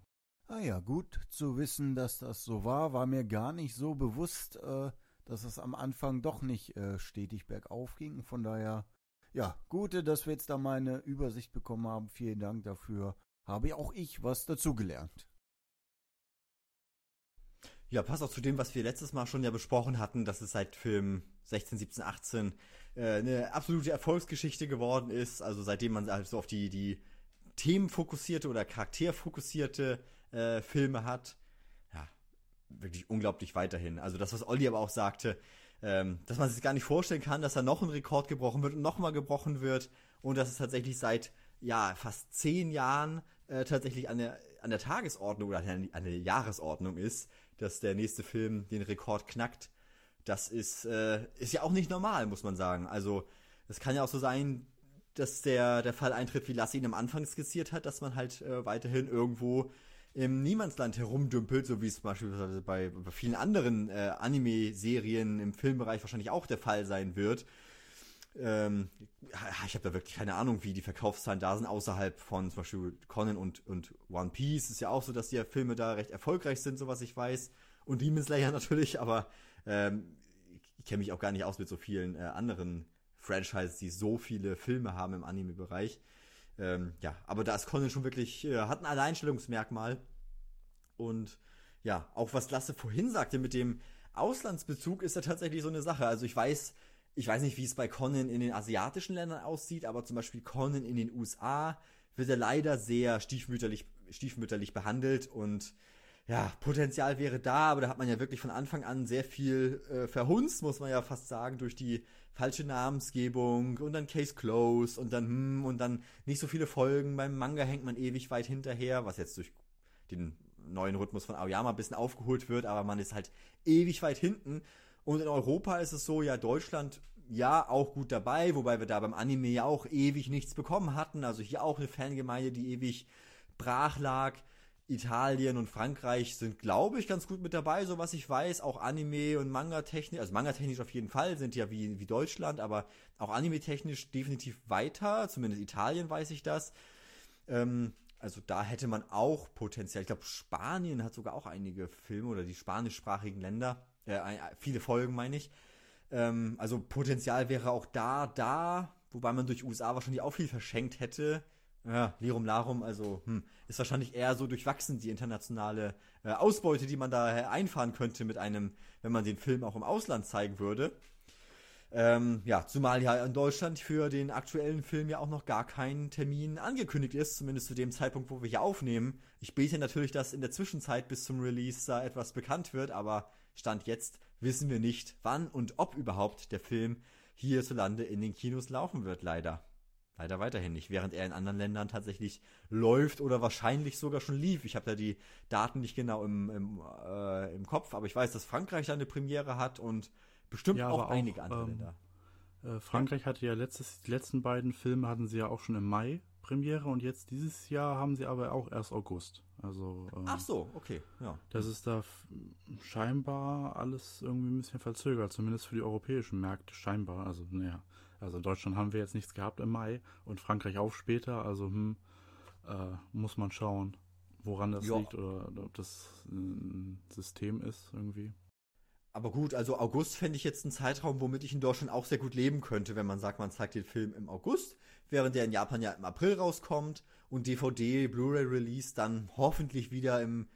Ah ja, gut zu wissen, dass das so war, war mir gar nicht so bewusst, äh, dass es am Anfang doch nicht äh, stetig bergauf ging. Von daher, ja, gute, dass wir jetzt da mal eine Übersicht bekommen haben. Vielen Dank dafür. Habe auch ich was dazugelernt. Ja, passt auch zu dem, was wir letztes Mal schon ja besprochen hatten, dass es seit Film 16, 17, 18 äh, eine absolute Erfolgsgeschichte geworden ist. Also seitdem man halt so auf die, die themenfokussierte oder charakterfokussierte äh, Filme hat. Ja, wirklich unglaublich weiterhin. Also das, was Olli aber auch sagte, ähm, dass man sich gar nicht vorstellen kann, dass da noch ein Rekord gebrochen wird und nochmal gebrochen wird und dass es tatsächlich seit ja fast zehn Jahren äh, tatsächlich an der, an der Tagesordnung oder an der, Jahresordnung ist, dass der nächste Film den Rekord knackt. Das ist, äh, ist ja auch nicht normal, muss man sagen. Also, es kann ja auch so sein, dass der, der Fall eintritt, wie Lassi ihn am Anfang skizziert hat, dass man halt äh, weiterhin irgendwo im Niemandsland herumdümpelt, so wie es beispielsweise bei, bei vielen anderen äh, Anime-Serien im Filmbereich wahrscheinlich auch der Fall sein wird. Ähm, ich habe da wirklich keine Ahnung, wie die Verkaufszahlen da sind, außerhalb von zum Beispiel Conan und, und One Piece. Ist ja auch so, dass die Filme da recht erfolgreich sind, so was ich weiß. Und Demon Slayer natürlich, aber ähm, ich kenne mich auch gar nicht aus mit so vielen äh, anderen Franchises, die so viele Filme haben im Anime-Bereich. Ähm, ja, aber da ist Conan schon wirklich, äh, hat ein Alleinstellungsmerkmal. Und ja, auch was Lasse vorhin sagte mit dem Auslandsbezug ist ja tatsächlich so eine Sache. Also ich weiß, ich weiß nicht, wie es bei Conan in den asiatischen Ländern aussieht, aber zum Beispiel Conan in den USA wird er leider sehr stiefmütterlich, stiefmütterlich behandelt und ja, Potenzial wäre da, aber da hat man ja wirklich von Anfang an sehr viel äh, verhunzt, muss man ja fast sagen, durch die falsche Namensgebung und dann Case Close und dann hm, und dann nicht so viele Folgen. Beim Manga hängt man ewig weit hinterher, was jetzt durch den neuen Rhythmus von Aoyama ein bisschen aufgeholt wird, aber man ist halt ewig weit hinten und in Europa ist es so, ja, Deutschland ja auch gut dabei, wobei wir da beim Anime ja auch ewig nichts bekommen hatten. Also hier auch eine Fangemeinde, die ewig brach lag. Italien und Frankreich sind, glaube ich, ganz gut mit dabei, so was ich weiß. Auch Anime und Manga-technisch, also Manga-technisch auf jeden Fall, sind ja wie, wie Deutschland, aber auch Anime-technisch definitiv weiter. Zumindest Italien weiß ich das. Ähm, also da hätte man auch Potenzial. Ich glaube, Spanien hat sogar auch einige Filme oder die spanischsprachigen Länder äh, viele Folgen meine ich. Ähm, also Potenzial wäre auch da, da, wobei man durch USA wahrscheinlich auch viel verschenkt hätte. Ja, Lirum Larum, also hm, ist wahrscheinlich eher so durchwachsen die internationale äh, Ausbeute, die man da einfahren könnte mit einem, wenn man den Film auch im Ausland zeigen würde. Ähm, ja, zumal ja in Deutschland für den aktuellen Film ja auch noch gar kein Termin angekündigt ist, zumindest zu dem Zeitpunkt, wo wir hier aufnehmen. Ich bete natürlich, dass in der Zwischenzeit bis zum Release da etwas bekannt wird, aber Stand jetzt wissen wir nicht, wann und ob überhaupt der Film hierzulande in den Kinos laufen wird, leider. Leider weiterhin nicht, während er in anderen Ländern tatsächlich läuft oder wahrscheinlich sogar schon lief. Ich habe da die Daten nicht genau im, im, äh, im Kopf, aber ich weiß, dass Frankreich da eine Premiere hat und bestimmt ja, auch, auch einige andere ähm, Länder. Äh, Frankreich hatte ja letztes, die letzten beiden Filme hatten sie ja auch schon im Mai Premiere und jetzt dieses Jahr haben sie aber auch erst August. Also ähm, Ach so, okay, ja. Das ist da scheinbar alles irgendwie ein bisschen verzögert, zumindest für die europäischen Märkte scheinbar. Also naja, also in Deutschland haben wir jetzt nichts gehabt im Mai und Frankreich auch später. Also hm, äh, muss man schauen, woran das jo. liegt oder ob das ein System ist irgendwie. Aber gut, also August fände ich jetzt einen Zeitraum, womit ich in Deutschland auch sehr gut leben könnte, wenn man sagt, man zeigt den Film im August, während der in Japan ja im April rauskommt und DVD, Blu-ray-Release dann hoffentlich wieder im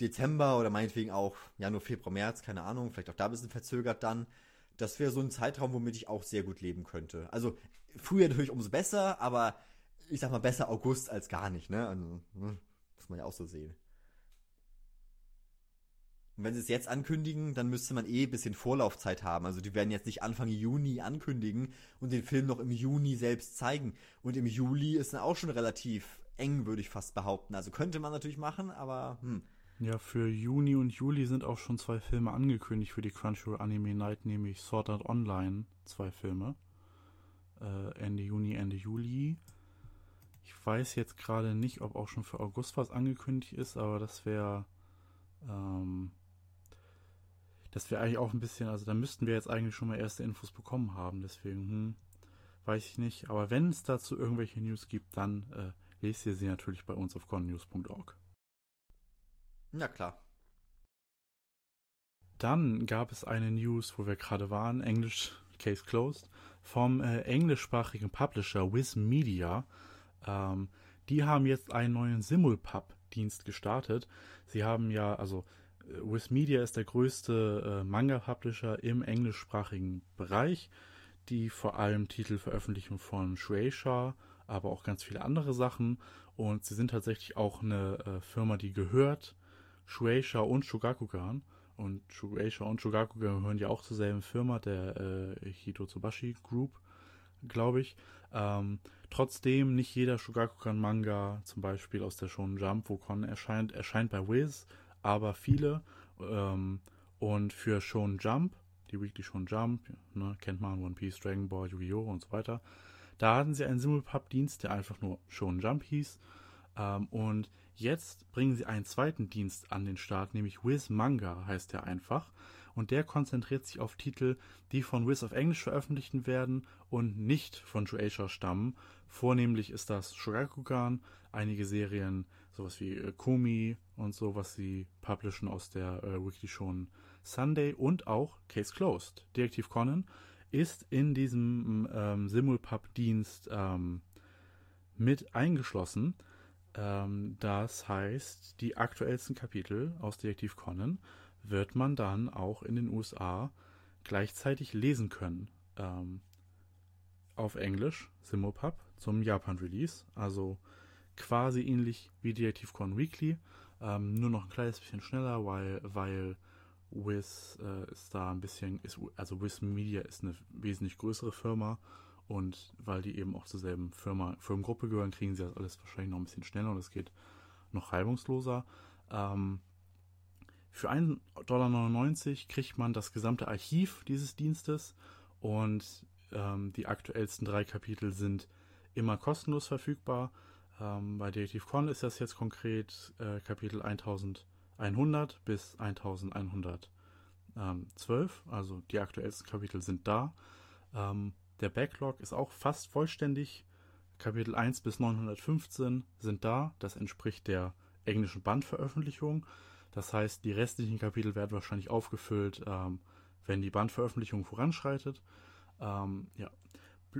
Dezember oder meinetwegen auch Januar, Februar, März, keine Ahnung, vielleicht auch da ein bisschen verzögert dann. Das wäre so ein Zeitraum, womit ich auch sehr gut leben könnte. Also früher natürlich umso besser, aber ich sag mal besser August als gar nicht, ne? Also, ne? muss man ja auch so sehen. Und wenn sie es jetzt ankündigen, dann müsste man eh ein bisschen Vorlaufzeit haben. Also die werden jetzt nicht Anfang Juni ankündigen und den Film noch im Juni selbst zeigen. Und im Juli ist dann auch schon relativ eng, würde ich fast behaupten. Also könnte man natürlich machen, aber hm. Ja, für Juni und Juli sind auch schon zwei Filme angekündigt für die Crunchyroll Anime Night, nämlich Sword Art Online, zwei Filme. Äh, Ende Juni, Ende Juli. Ich weiß jetzt gerade nicht, ob auch schon für August was angekündigt ist, aber das wäre ähm, das wäre eigentlich auch ein bisschen, also da müssten wir jetzt eigentlich schon mal erste Infos bekommen haben, deswegen, hm, weiß ich nicht. Aber wenn es dazu irgendwelche News gibt, dann äh, lest ihr sie natürlich bei uns auf connews.org. Na klar. Dann gab es eine News, wo wir gerade waren, Englisch Case Closed, vom äh, englischsprachigen Publisher Wiz Media. Ähm, die haben jetzt einen neuen Simulpub-Dienst gestartet. Sie haben ja, also äh, Wiz Media ist der größte äh, Manga-Publisher im englischsprachigen Bereich, die vor allem Titel veröffentlichen von Shueisha, aber auch ganz viele andere Sachen. Und sie sind tatsächlich auch eine äh, Firma, die gehört Shueisha und Shogakukan. Und Shueisha und Shogakukan gehören ja auch zur selben Firma, der äh, Hitotsubashi Group, glaube ich. Ähm, trotzdem, nicht jeder Shogakukan-Manga, zum Beispiel aus der Shonen Jump, wo Con erscheint, erscheint bei Wiz, aber viele. Ähm, und für Shonen Jump, die Weekly Shonen Jump, ne, kennt man One Piece, Dragon Ball, Yu-Gi-Oh! und so weiter, da hatten sie einen Simulpub-Dienst, der einfach nur Shonen Jump hieß. Ähm, und jetzt bringen sie einen zweiten Dienst an den Start, nämlich Wiz Manga heißt der einfach. Und der konzentriert sich auf Titel, die von Wiz auf Englisch veröffentlicht werden und nicht von Shueisha stammen. Vornehmlich ist das Shogakukan, einige Serien, sowas wie äh, Komi und so, was sie publishen aus der äh, Weekly Shonen Sunday und auch Case Closed. Detektiv Conan ist in diesem ähm, Simulpub-Dienst ähm, mit eingeschlossen. Ähm, das heißt, die aktuellsten Kapitel aus Detektiv Conan wird man dann auch in den USA gleichzeitig lesen können. Ähm, auf Englisch, Simulpub, zum Japan-Release. Also quasi ähnlich wie Detektiv Conan Weekly. Ähm, nur noch ein kleines bisschen schneller, weil, weil Wiz äh, ist da ein bisschen, ist, also Wiz Media ist eine wesentlich größere Firma und weil die eben auch zur selben Firma, Firmengruppe gehören, kriegen sie das alles wahrscheinlich noch ein bisschen schneller und es geht noch reibungsloser. Ähm, für 1,99 Dollar kriegt man das gesamte Archiv dieses Dienstes und ähm, die aktuellsten drei Kapitel sind immer kostenlos verfügbar. Ähm, bei Detective Con ist das jetzt konkret äh, Kapitel 1000 100 bis 1112. Also die aktuellsten Kapitel sind da. Ähm, der Backlog ist auch fast vollständig. Kapitel 1 bis 915 sind da. Das entspricht der englischen Bandveröffentlichung. Das heißt, die restlichen Kapitel werden wahrscheinlich aufgefüllt, ähm, wenn die Bandveröffentlichung voranschreitet. Ähm, ja.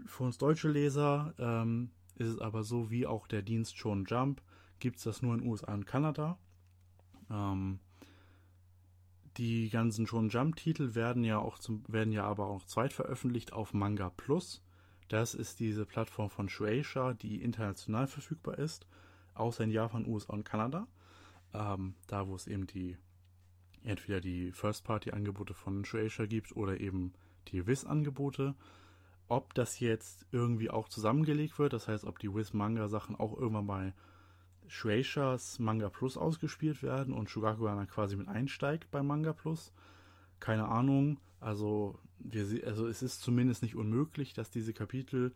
Für uns deutsche Leser ähm, ist es aber so, wie auch der Dienst schon Jump, gibt es das nur in USA und Kanada. Ähm, die ganzen schon Jump-Titel werden ja auch zum, werden ja aber auch zweitveröffentlicht auf Manga Plus. Das ist diese Plattform von Shueisha, die international verfügbar ist, außer in Japan, USA und Kanada. Ähm, da, wo es eben die entweder die First-Party-Angebote von Shueisha gibt oder eben die Wiz-Angebote. Ob das jetzt irgendwie auch zusammengelegt wird, das heißt, ob die Wiz-Manga-Sachen auch irgendwann mal Shueishas Manga Plus ausgespielt werden und Shugakugan dann quasi mit einsteigt bei Manga Plus. Keine Ahnung. Also, wir, also es ist zumindest nicht unmöglich, dass diese Kapitel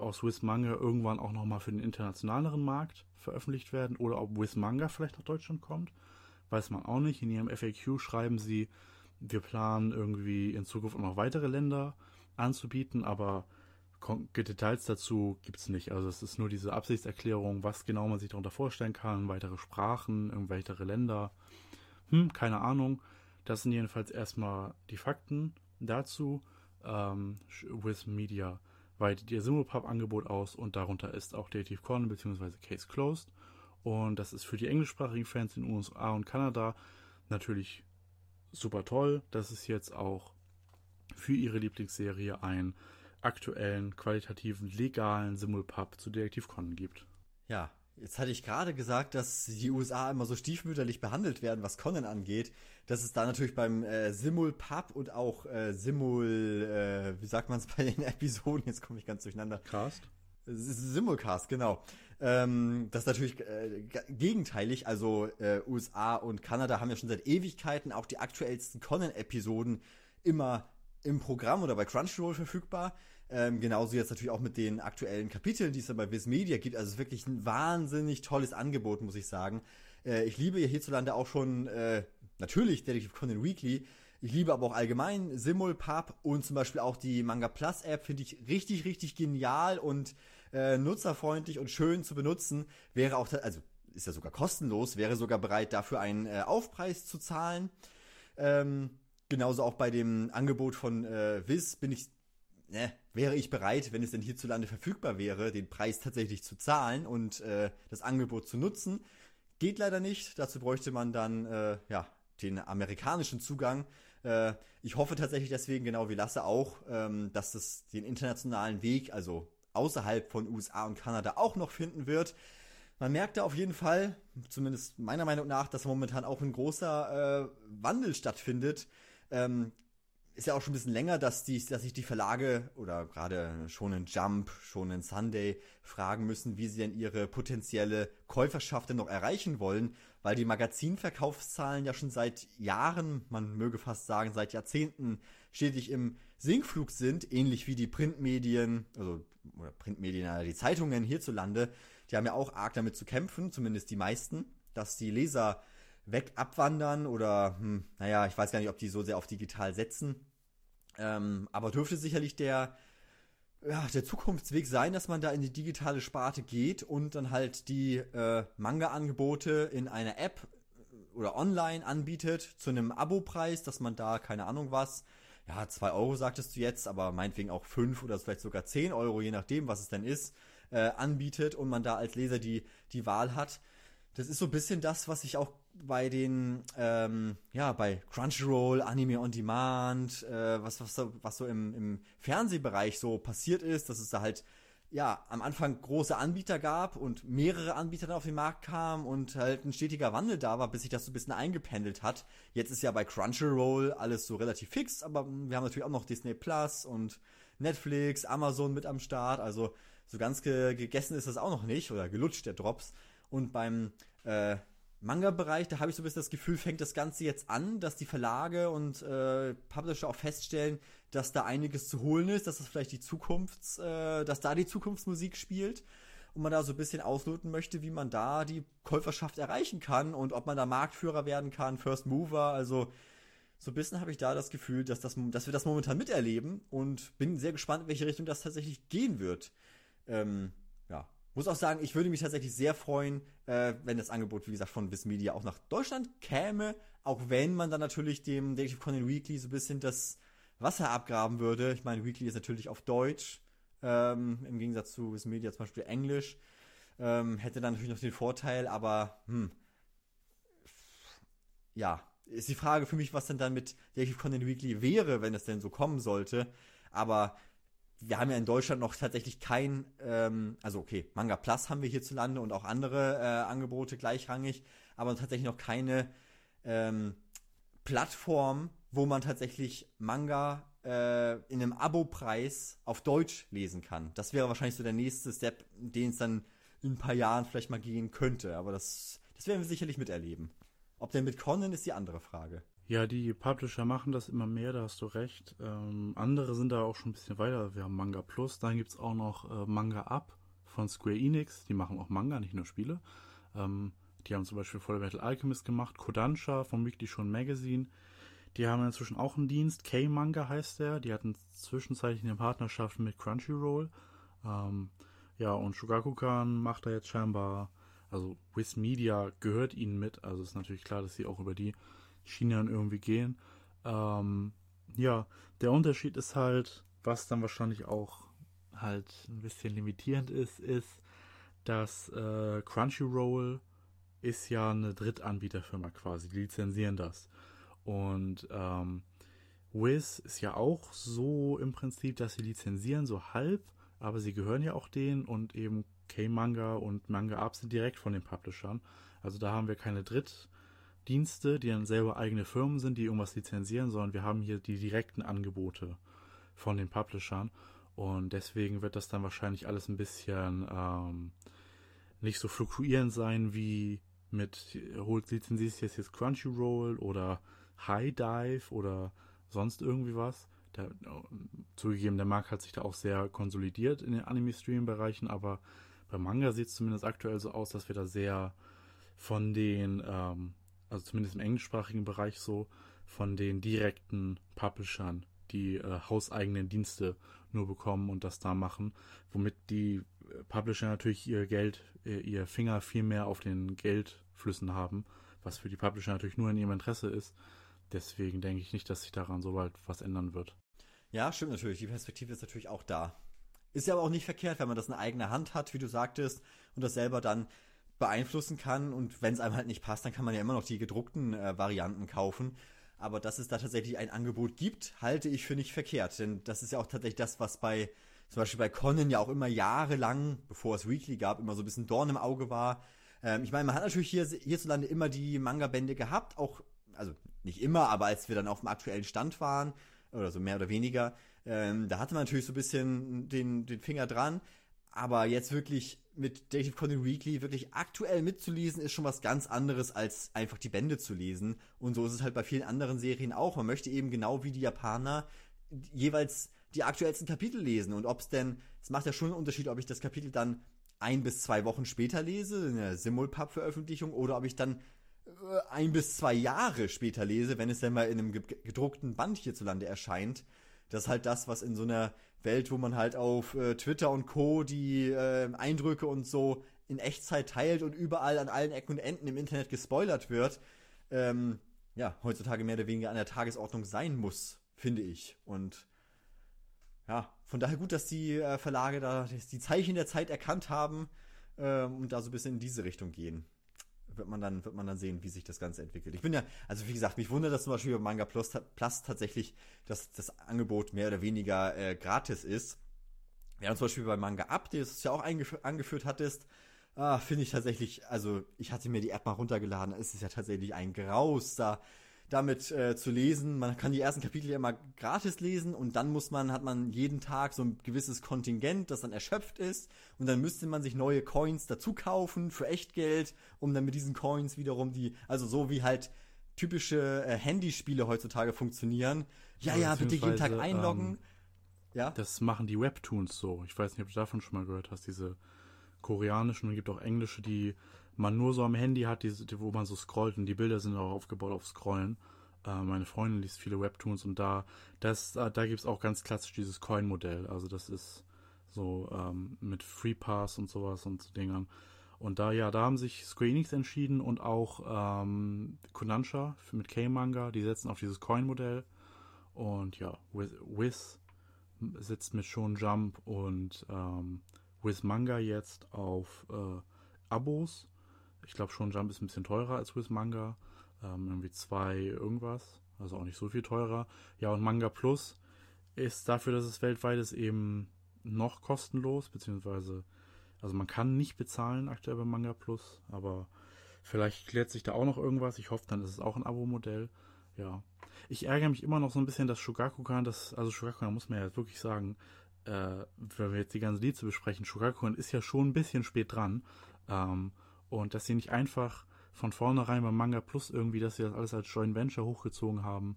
aus Wiz Manga irgendwann auch nochmal für den internationaleren Markt veröffentlicht werden oder ob Wiz Manga vielleicht nach Deutschland kommt. Weiß man auch nicht. In ihrem FAQ schreiben sie, wir planen irgendwie in Zukunft auch noch weitere Länder anzubieten, aber Details dazu gibt es nicht. Also es ist nur diese Absichtserklärung, was genau man sich darunter vorstellen kann, weitere Sprachen, irgendwelche Länder. Hm, keine Ahnung. Das sind jedenfalls erstmal die Fakten dazu. Ähm, with Media weitet ihr Simulpub-Angebot aus und darunter ist auch Dative Con bzw. Case Closed. Und das ist für die englischsprachigen Fans in den USA und Kanada natürlich super toll, dass es jetzt auch für ihre Lieblingsserie ein aktuellen, qualitativen, legalen Simulpub zu Detektiv Conan gibt. Ja, Jetzt hatte ich gerade gesagt, dass die USA immer so stiefmütterlich behandelt werden, was Conan angeht. Das ist da natürlich beim äh, Simul-Pub und auch äh, Simul, äh, wie sagt man es bei den Episoden? Jetzt komme ich ganz durcheinander. Cast? Simulcast, genau. Ähm, das ist natürlich äh, gegenteilig. Also äh, USA und Kanada haben ja schon seit Ewigkeiten auch die aktuellsten Conan-Episoden immer im Programm oder bei Crunchyroll verfügbar. Ähm, genauso jetzt natürlich auch mit den aktuellen Kapiteln, die es dann bei Viz Media gibt. Also es ist wirklich ein wahnsinnig tolles Angebot, muss ich sagen. Äh, ich liebe hierzulande auch schon äh, natürlich Detective Conan Weekly. Ich liebe aber auch allgemein Simulpub und zum Beispiel auch die Manga Plus App finde ich richtig, richtig genial und äh, nutzerfreundlich und schön zu benutzen. Wäre auch, also ist ja sogar kostenlos, wäre sogar bereit dafür einen äh, Aufpreis zu zahlen. Ähm, genauso auch bei dem Angebot von äh, Viz bin ich ne, wäre ich bereit, wenn es denn hierzulande verfügbar wäre, den Preis tatsächlich zu zahlen und äh, das Angebot zu nutzen. Geht leider nicht. Dazu bräuchte man dann äh, ja den amerikanischen Zugang. Äh, ich hoffe tatsächlich deswegen, genau wie Lasse auch, ähm, dass das den internationalen Weg, also außerhalb von USA und Kanada, auch noch finden wird. Man merkt da auf jeden Fall, zumindest meiner Meinung nach, dass momentan auch ein großer äh, Wandel stattfindet. Ähm, ist ja auch schon ein bisschen länger, dass, die, dass sich die Verlage oder gerade schon in Jump, schon in Sunday fragen müssen, wie sie denn ihre potenzielle Käuferschaft denn noch erreichen wollen, weil die Magazinverkaufszahlen ja schon seit Jahren, man möge fast sagen seit Jahrzehnten, stetig im Sinkflug sind, ähnlich wie die Printmedien, also oder Printmedien, die Zeitungen hierzulande, die haben ja auch arg damit zu kämpfen, zumindest die meisten, dass die Leser weg abwandern oder, hm, naja, ich weiß gar nicht, ob die so sehr auf digital setzen. Ähm, aber dürfte sicherlich der, ja, der Zukunftsweg sein, dass man da in die digitale Sparte geht und dann halt die äh, Manga-Angebote in einer App oder online anbietet zu einem Abo-Preis, dass man da, keine Ahnung was, ja, zwei Euro sagtest du jetzt, aber meinetwegen auch fünf oder vielleicht sogar zehn Euro, je nachdem, was es denn ist, äh, anbietet und man da als Leser die, die Wahl hat. Das ist so ein bisschen das, was ich auch bei den, ähm, ja, bei Crunchyroll, Anime on Demand, äh, was, was, so, was so im, im Fernsehbereich so passiert ist, dass es da halt, ja, am Anfang große Anbieter gab und mehrere Anbieter dann auf den Markt kamen und halt ein stetiger Wandel da war, bis sich das so ein bisschen eingependelt hat. Jetzt ist ja bei Crunchyroll alles so relativ fix, aber wir haben natürlich auch noch Disney Plus und Netflix, Amazon mit am Start, also so ganz ge gegessen ist das auch noch nicht oder gelutscht der Drops. Und beim äh, Manga-Bereich, da habe ich so ein bisschen das Gefühl, fängt das Ganze jetzt an, dass die Verlage und äh, Publisher auch feststellen, dass da einiges zu holen ist, dass das vielleicht die Zukunfts, äh, dass da die Zukunftsmusik spielt und man da so ein bisschen ausloten möchte, wie man da die Käuferschaft erreichen kann und ob man da Marktführer werden kann, First Mover, also so ein bisschen habe ich da das Gefühl, dass, das, dass wir das momentan miterleben und bin sehr gespannt, in welche Richtung das tatsächlich gehen wird. Ähm, muss auch sagen, ich würde mich tatsächlich sehr freuen, äh, wenn das Angebot, wie gesagt, von Viz Media auch nach Deutschland käme, auch wenn man dann natürlich dem Detective Conan Weekly so ein bisschen das Wasser abgraben würde. Ich meine, Weekly ist natürlich auf Deutsch, ähm, im Gegensatz zu Viz Media zum Beispiel Englisch. Ähm, hätte dann natürlich noch den Vorteil, aber hm, ja, ist die Frage für mich, was denn dann mit Detective Conan Weekly wäre, wenn es denn so kommen sollte. Aber wir haben ja in Deutschland noch tatsächlich kein, ähm, also okay, Manga Plus haben wir hierzulande und auch andere äh, Angebote gleichrangig, aber tatsächlich noch keine ähm, Plattform, wo man tatsächlich Manga äh, in einem Abo-Preis auf Deutsch lesen kann. Das wäre wahrscheinlich so der nächste Step, den es dann in ein paar Jahren vielleicht mal gehen könnte, aber das, das werden wir sicherlich miterleben. Ob denn mit Conan ist die andere Frage. Ja, die Publisher machen das immer mehr, da hast du recht. Ähm, andere sind da auch schon ein bisschen weiter. Wir haben Manga Plus, dann gibt es auch noch äh, Manga Up von Square Enix. Die machen auch Manga, nicht nur Spiele. Ähm, die haben zum Beispiel Full Metal Alchemist gemacht, Kodansha vom Weekly Shonen Magazine. Die haben inzwischen auch einen Dienst, K-Manga heißt der. Die hatten zwischenzeitlich eine Partnerschaft mit Crunchyroll. Ähm, ja, und Shugakukan macht da jetzt scheinbar, also Wiz Media gehört ihnen mit. Also ist natürlich klar, dass sie auch über die Schiene dann irgendwie gehen. Ähm, ja, der Unterschied ist halt, was dann wahrscheinlich auch halt ein bisschen limitierend ist, ist, dass äh, Crunchyroll ist ja eine Drittanbieterfirma quasi, die lizenzieren das. Und ähm, Wiz ist ja auch so im Prinzip, dass sie lizenzieren, so halb, aber sie gehören ja auch denen und eben K-Manga und Manga Up sind direkt von den Publishern. Also da haben wir keine Drittdienste, die dann selber eigene Firmen sind, die irgendwas lizenzieren, sondern wir haben hier die direkten Angebote von den Publishern. Und deswegen wird das dann wahrscheinlich alles ein bisschen ähm, nicht so fluktuierend sein wie mit, holt lizenzierst jetzt jetzt Crunchyroll oder High Dive oder sonst irgendwie was. Der, zugegeben, der Markt hat sich da auch sehr konsolidiert in den Anime-Stream-Bereichen, aber bei Manga sieht es zumindest aktuell so aus, dass wir da sehr von den, ähm, also zumindest im englischsprachigen Bereich so, von den direkten Publishern die äh, hauseigenen Dienste nur bekommen und das da machen, womit die äh, Publisher natürlich ihr Geld, äh, ihr Finger viel mehr auf den Geldflüssen haben, was für die Publisher natürlich nur in ihrem Interesse ist. Deswegen denke ich nicht, dass sich daran so bald was ändern wird. Ja, stimmt natürlich. Die Perspektive ist natürlich auch da. Ist ja aber auch nicht verkehrt, wenn man das in eigener Hand hat, wie du sagtest, und das selber dann beeinflussen kann. Und wenn es einem halt nicht passt, dann kann man ja immer noch die gedruckten äh, Varianten kaufen. Aber dass es da tatsächlich ein Angebot gibt, halte ich für nicht verkehrt. Denn das ist ja auch tatsächlich das, was bei, zum Beispiel bei Conan ja auch immer jahrelang, bevor es Weekly gab, immer so ein bisschen Dorn im Auge war. Ähm, ich meine, man hat natürlich hier, hierzulande immer die Manga-Bände gehabt, auch, also nicht immer, aber als wir dann auf dem aktuellen Stand waren, oder so mehr oder weniger, ähm, da hatte man natürlich so ein bisschen den, den Finger dran. Aber jetzt wirklich mit Detective Conan Weekly wirklich aktuell mitzulesen, ist schon was ganz anderes, als einfach die Bände zu lesen. Und so ist es halt bei vielen anderen Serien auch. Man möchte eben genau wie die Japaner jeweils die aktuellsten Kapitel lesen. Und ob es denn, es macht ja schon einen Unterschied, ob ich das Kapitel dann ein bis zwei Wochen später lese, in der Simulpub-Veröffentlichung, oder ob ich dann äh, ein bis zwei Jahre später lese, wenn es dann mal in einem gedruckten Band hierzulande erscheint. Das ist halt das, was in so einer Welt, wo man halt auf äh, Twitter und Co. die äh, Eindrücke und so in Echtzeit teilt und überall an allen Ecken und Enden im Internet gespoilert wird, ähm, ja, heutzutage mehr oder weniger an der Tagesordnung sein muss, finde ich. Und ja, von daher gut, dass die äh, Verlage da die Zeichen der Zeit erkannt haben ähm, und da so ein bisschen in diese Richtung gehen wird man dann, wird man dann sehen, wie sich das Ganze entwickelt. Ich bin ja, also wie gesagt, mich wundert das zum Beispiel bei Manga Plus, Plus tatsächlich, dass das Angebot mehr oder weniger äh, gratis ist. Ja, zum Beispiel bei Manga Up, das du ja auch angeführt hattest, ah, finde ich tatsächlich, also ich hatte mir die App mal runtergeladen, es ist ja tatsächlich ein Graus, da damit äh, zu lesen. Man kann die ersten Kapitel ja immer gratis lesen und dann muss man, hat man jeden Tag so ein gewisses Kontingent, das dann erschöpft ist und dann müsste man sich neue Coins dazu kaufen für Echtgeld, um dann mit diesen Coins wiederum die, also so wie halt typische äh, Handyspiele heutzutage funktionieren. Ja, ja, bitte jeden Tag einloggen. Ähm, ja. Das machen die Webtoons so. Ich weiß nicht, ob du davon schon mal gehört hast, diese koreanischen und gibt auch englische, die man nur so am Handy hat, die, wo man so scrollt und die Bilder sind auch aufgebaut auf Scrollen. Äh, meine Freundin liest viele Webtoons und da, das, äh, da gibt es auch ganz klassisch dieses Coin-Modell. Also das ist so ähm, mit Free Pass und sowas und so Dingern. Und da, ja, da haben sich Square Enix entschieden und auch ähm, Konansha mit K-Manga, die setzen auf dieses Coin-Modell. Und ja, Wiz, Wiz sitzt mit Shonen Jump und ähm, Wiz Manga jetzt auf äh, Abos ich glaube schon, Jump ist ein bisschen teurer als Swiss Manga. Ähm, irgendwie zwei irgendwas. Also auch nicht so viel teurer. Ja, und Manga Plus ist dafür, dass es weltweit ist, eben noch kostenlos, beziehungsweise, also man kann nicht bezahlen aktuell bei Manga Plus, aber vielleicht klärt sich da auch noch irgendwas. Ich hoffe, dann ist es auch ein Abo-Modell. Ja. Ich ärgere mich immer noch so ein bisschen, dass Shogakukan, das, also Shogakukan muss man ja wirklich sagen, äh, wenn wir jetzt die ganze Lied zu besprechen, Shogakukan ist ja schon ein bisschen spät dran. Ähm, und dass sie nicht einfach von vornherein beim Manga Plus irgendwie, dass sie das alles als Joint Venture hochgezogen haben.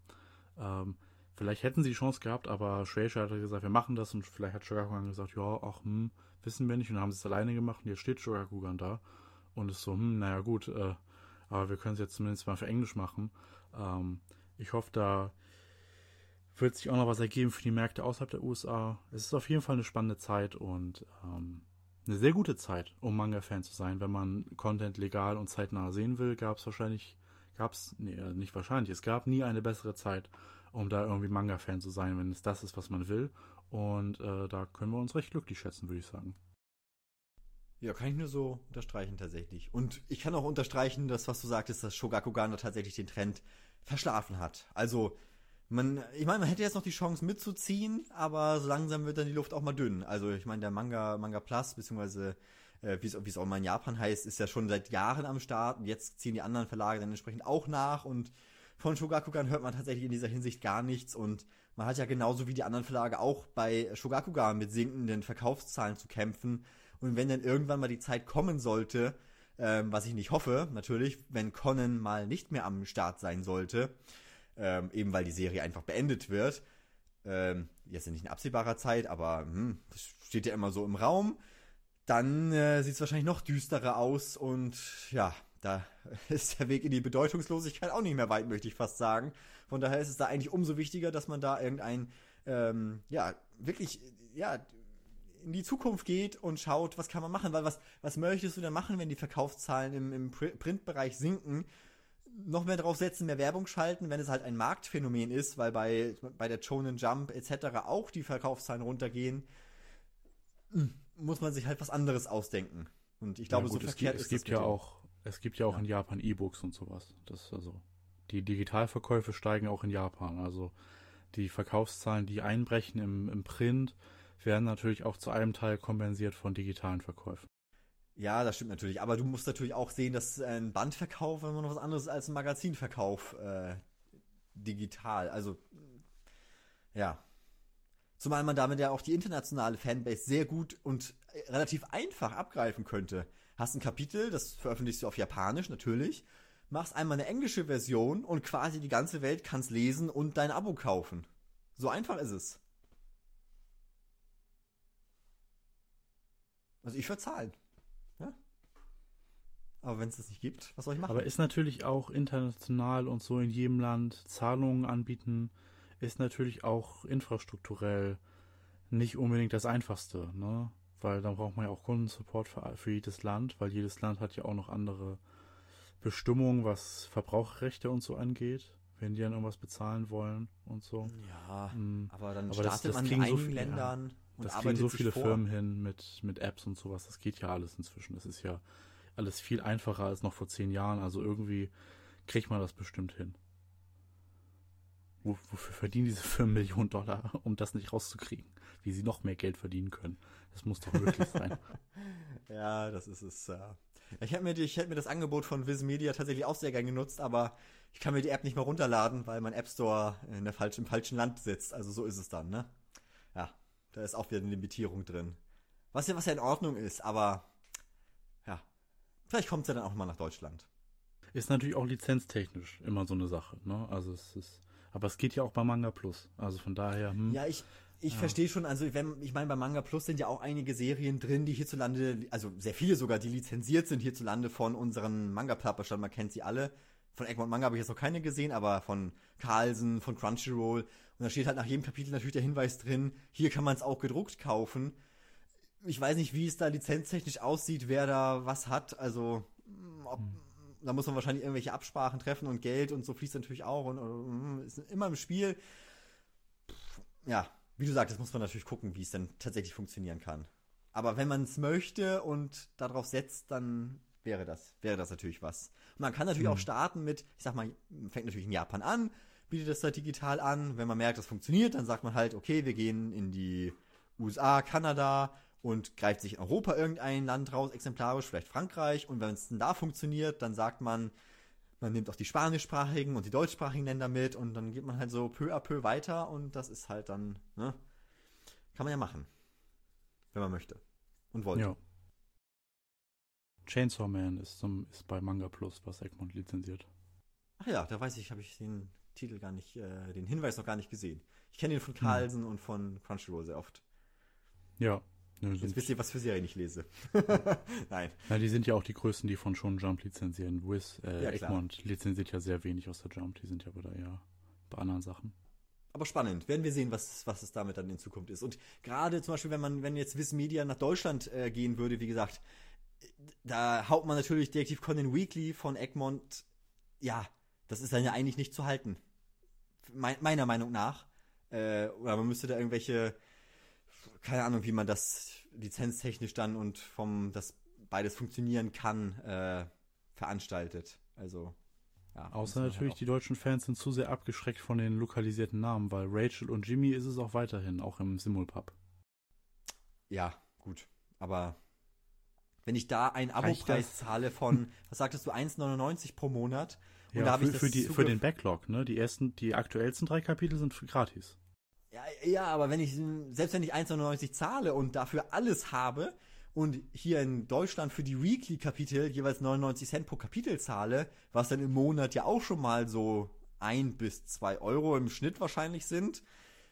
Ähm, vielleicht hätten sie die Chance gehabt, aber Shueisha hat gesagt, wir machen das und vielleicht hat Shogakukan gesagt, ja, ach, hm, wissen wir nicht und dann haben sie es alleine gemacht und jetzt steht Shogakukan da und ist so, hm, naja gut, äh, aber wir können es jetzt zumindest mal für Englisch machen. Ähm, ich hoffe, da wird sich auch noch was ergeben für die Märkte außerhalb der USA. Es ist auf jeden Fall eine spannende Zeit und ähm, eine sehr gute Zeit, um Manga-Fan zu sein. Wenn man Content legal und zeitnah sehen will, gab es wahrscheinlich, gab es, nee, äh, nicht wahrscheinlich, es gab nie eine bessere Zeit, um da irgendwie Manga-Fan zu sein, wenn es das ist, was man will. Und äh, da können wir uns recht glücklich schätzen, würde ich sagen. Ja, kann ich nur so unterstreichen tatsächlich. Und ich kann auch unterstreichen, dass was du sagtest, dass Shogakugan da tatsächlich den Trend verschlafen hat. Also man, ich meine, man hätte jetzt noch die Chance mitzuziehen, aber so langsam wird dann die Luft auch mal dünn. Also ich meine, der Manga, Manga Plus, beziehungsweise äh, wie es auch mal in Japan heißt, ist ja schon seit Jahren am Start. Und jetzt ziehen die anderen Verlage dann entsprechend auch nach. Und von Shogakukan hört man tatsächlich in dieser Hinsicht gar nichts. Und man hat ja genauso wie die anderen Verlage auch bei Shogakukan mit sinkenden Verkaufszahlen zu kämpfen. Und wenn dann irgendwann mal die Zeit kommen sollte, ähm, was ich nicht hoffe, natürlich, wenn Conan mal nicht mehr am Start sein sollte, ähm, eben weil die Serie einfach beendet wird, ähm, jetzt nicht in absehbarer Zeit, aber hm, das steht ja immer so im Raum, dann äh, sieht es wahrscheinlich noch düsterer aus und ja, da ist der Weg in die Bedeutungslosigkeit auch nicht mehr weit, möchte ich fast sagen. Von daher ist es da eigentlich umso wichtiger, dass man da irgendein, ähm, ja, wirklich, ja, in die Zukunft geht und schaut, was kann man machen, weil was, was möchtest du denn machen, wenn die Verkaufszahlen im, im Printbereich sinken? Noch mehr drauf setzen, mehr Werbung schalten, wenn es halt ein Marktphänomen ist, weil bei, bei der Shonen Jump etc. auch die Verkaufszahlen runtergehen, hm, muss man sich halt was anderes ausdenken. Und ich glaube, gut, so verkehrt es gibt, es gibt ja auch, es gibt ja auch ja. in Japan E-Books und sowas. Das also die Digitalverkäufe steigen auch in Japan. Also die Verkaufszahlen, die einbrechen im, im Print, werden natürlich auch zu einem Teil kompensiert von digitalen Verkäufen. Ja, das stimmt natürlich. Aber du musst natürlich auch sehen, dass ein Bandverkauf immer noch was anderes ist als ein Magazinverkauf äh, digital. Also, ja. Zumal man damit ja auch die internationale Fanbase sehr gut und relativ einfach abgreifen könnte. Hast ein Kapitel, das veröffentlichst du auf Japanisch natürlich, machst einmal eine englische Version und quasi die ganze Welt kann's lesen und dein Abo kaufen. So einfach ist es. Also ich würde zahlen. Aber wenn es das nicht gibt, was soll ich machen? Aber ist natürlich auch international und so in jedem Land Zahlungen anbieten, ist natürlich auch infrastrukturell nicht unbedingt das Einfachste, ne? Weil dann braucht man ja auch Kundensupport für, für jedes Land, weil jedes Land hat ja auch noch andere Bestimmungen, was Verbraucherrechte und so angeht, wenn die dann irgendwas bezahlen wollen und so. Ja, mhm. aber dann aber startet das, das man in einigen so, Ländern. Ja. Und das kriegen so viele vor. Firmen hin mit, mit Apps und sowas. Das geht ja alles inzwischen. Das ist ja alles viel einfacher als noch vor zehn Jahren. Also irgendwie kriegt man das bestimmt hin. Wo, wofür verdienen diese Firmen Millionen Dollar, um das nicht rauszukriegen? Wie sie noch mehr Geld verdienen können. Das muss doch möglich sein. ja, das ist es. Ja. Ich hätte mir, mir das Angebot von Viz Media tatsächlich auch sehr gern genutzt, aber ich kann mir die App nicht mehr runterladen, weil mein App Store in der falschen, im falschen Land sitzt. Also so ist es dann, ne? Ja. Da ist auch wieder eine Limitierung drin. Was ja, was ja in Ordnung ist, aber vielleicht kommt es ja dann auch mal nach Deutschland. Ist natürlich auch lizenztechnisch immer so eine Sache, ne? Also es ist, aber es geht ja auch bei Manga Plus. Also von daher. Hm, ja, ich, ich ja. verstehe schon, also wenn, ich meine, bei Manga Plus sind ja auch einige Serien drin, die hierzulande, also sehr viele sogar, die lizenziert sind hierzulande von unseren Manga-Plapperstand, man kennt sie alle. Von Egmont Manga habe ich jetzt noch keine gesehen, aber von Carlsen, von Crunchyroll. Und da steht halt nach jedem Kapitel natürlich der Hinweis drin, hier kann man es auch gedruckt kaufen. Ich weiß nicht, wie es da lizenztechnisch aussieht, wer da was hat. Also, ob, hm. da muss man wahrscheinlich irgendwelche Absprachen treffen und Geld und so fließt natürlich auch und, und ist immer im Spiel. Ja, wie du sagst, muss man natürlich gucken, wie es dann tatsächlich funktionieren kann. Aber wenn man es möchte und darauf setzt, dann wäre das, wäre das natürlich was. Man kann natürlich mhm. auch starten mit, ich sag mal, fängt natürlich in Japan an, bietet das da digital an. Wenn man merkt, das funktioniert, dann sagt man halt, okay, wir gehen in die USA, Kanada und greift sich in Europa irgendein Land raus, exemplarisch, vielleicht Frankreich. Und wenn es dann da funktioniert, dann sagt man, man nimmt auch die spanischsprachigen und die deutschsprachigen Länder mit und dann geht man halt so peu à peu weiter und das ist halt dann, ne? Kann man ja machen. Wenn man möchte. Und wollte. Ja. Chainsaw Man ist, zum, ist bei Manga Plus, was Egmont lizenziert. Ach ja, da weiß ich, habe ich den Titel gar nicht, äh, den Hinweis noch gar nicht gesehen. Ich kenne den von. Carlsen hm. und von Crunchyroll sehr oft. Ja. Ne, Jetzt wisst ihr, was für Serien ich lese. Nein. Na, die sind ja auch die größten, die von schon Jump lizenzieren. Wiz, äh, ja, Egmont lizenziert ja sehr wenig aus der Jump. Die sind ja wieder ja bei anderen Sachen. Aber spannend. Werden wir sehen, was, was es damit dann in Zukunft ist. Und gerade zum Beispiel, wenn man, wenn jetzt Wiz Media nach Deutschland äh, gehen würde, wie gesagt, da haut man natürlich Detektiv Conan Weekly von Egmont, ja, das ist dann ja eigentlich nicht zu halten. Me meiner Meinung nach. Äh, oder man müsste da irgendwelche, keine Ahnung, wie man das lizenztechnisch dann und vom, dass beides funktionieren kann, äh, veranstaltet. Also, ja. Außer natürlich, halt die deutschen Fans sind zu sehr abgeschreckt von den lokalisierten Namen, weil Rachel und Jimmy ist es auch weiterhin, auch im Simulpub. Ja, gut. Aber Wenn ich da einen Abopreis zahle von, was sagtest du, 1,99 pro Monat. Und ja, da für, ich für, die, für den Backlog, ne? Die ersten, die aktuellsten drei Kapitel sind gratis. Ja, ja, aber wenn ich, selbst wenn ich 1,99 zahle und dafür alles habe und hier in Deutschland für die Weekly-Kapitel jeweils 99 Cent pro Kapitel zahle, was dann im Monat ja auch schon mal so ein bis zwei Euro im Schnitt wahrscheinlich sind,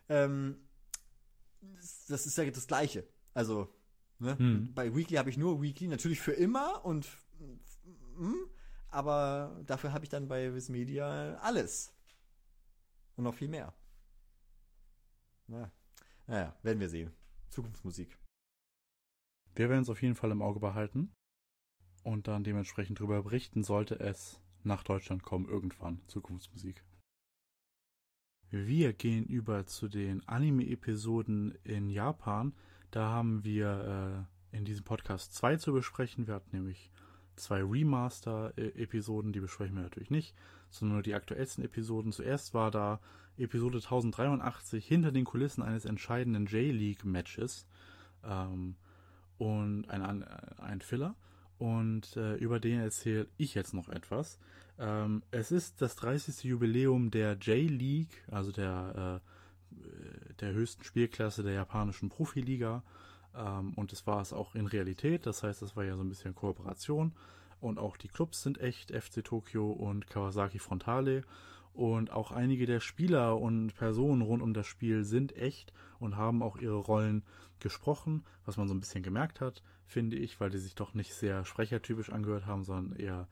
ähm, das ist ja das Gleiche. Also, ne? Hm. bei Weekly habe ich nur Weekly, natürlich für immer und hm, aber dafür habe ich dann bei Viz Media alles. Und noch viel mehr. Na, naja, werden wir sehen. Zukunftsmusik. Wir werden es auf jeden Fall im Auge behalten und dann dementsprechend darüber berichten, sollte es nach Deutschland kommen, irgendwann. Zukunftsmusik. Wir gehen über zu den Anime-Episoden in Japan. Da haben wir äh, in diesem Podcast zwei zu besprechen. Wir hatten nämlich zwei Remaster-Episoden, die besprechen wir natürlich nicht, sondern nur die aktuellsten Episoden. Zuerst war da Episode 1083 hinter den Kulissen eines entscheidenden J-League-Matches ähm, und ein, ein Filler. Und äh, über den erzähle ich jetzt noch etwas. Ähm, es ist das 30. Jubiläum der J-League, also der, äh, der höchsten Spielklasse der japanischen Profiliga. Ähm, und es war es auch in Realität. Das heißt, es war ja so ein bisschen Kooperation. Und auch die Clubs sind echt, FC Tokyo und Kawasaki Frontale. Und auch einige der Spieler und Personen rund um das Spiel sind echt und haben auch ihre Rollen gesprochen, was man so ein bisschen gemerkt hat, finde ich, weil die sich doch nicht sehr sprechertypisch angehört haben, sondern eher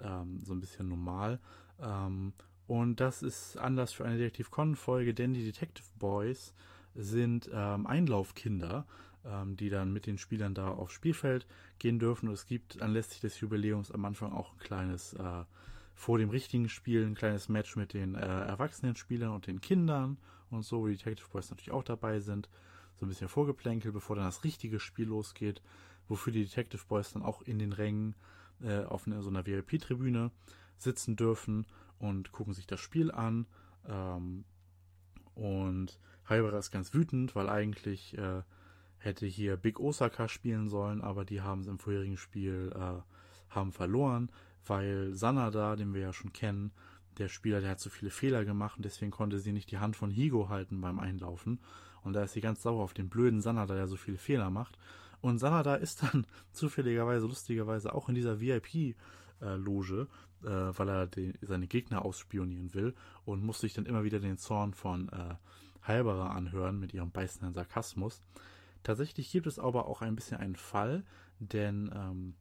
ähm, so ein bisschen normal. Ähm, und das ist Anlass für eine Detektiv Con-Folge, denn die Detective Boys sind ähm, Einlaufkinder, ähm, die dann mit den Spielern da aufs Spielfeld gehen dürfen. Und es gibt anlässlich des Jubiläums am Anfang auch ein kleines, äh, vor dem richtigen Spiel, ein kleines Match mit den äh, erwachsenen Spielern und den Kindern und so, wo die Detective Boys natürlich auch dabei sind. So ein bisschen Vorgeplänkel, bevor dann das richtige Spiel losgeht, wofür die Detective Boys dann auch in den Rängen äh, auf eine, so einer VIP-Tribüne sitzen dürfen und gucken sich das Spiel an. Ähm, und Haibara ist ganz wütend, weil eigentlich äh, hätte hier Big Osaka spielen sollen, aber die haben es im vorherigen Spiel äh, haben verloren, weil Sanada, den wir ja schon kennen, der Spieler, der hat so viele Fehler gemacht und deswegen konnte sie nicht die Hand von Higo halten beim Einlaufen. Und da ist sie ganz sauer auf den blöden Sanada, der so viele Fehler macht. Und Sanada ist dann zufälligerweise, lustigerweise auch in dieser VIP-Loge, äh, weil er den, seine Gegner ausspionieren will und muss sich dann immer wieder den Zorn von äh, Halberer anhören mit ihrem beißenden Sarkasmus. Tatsächlich gibt es aber auch ein bisschen einen Fall, denn ähm,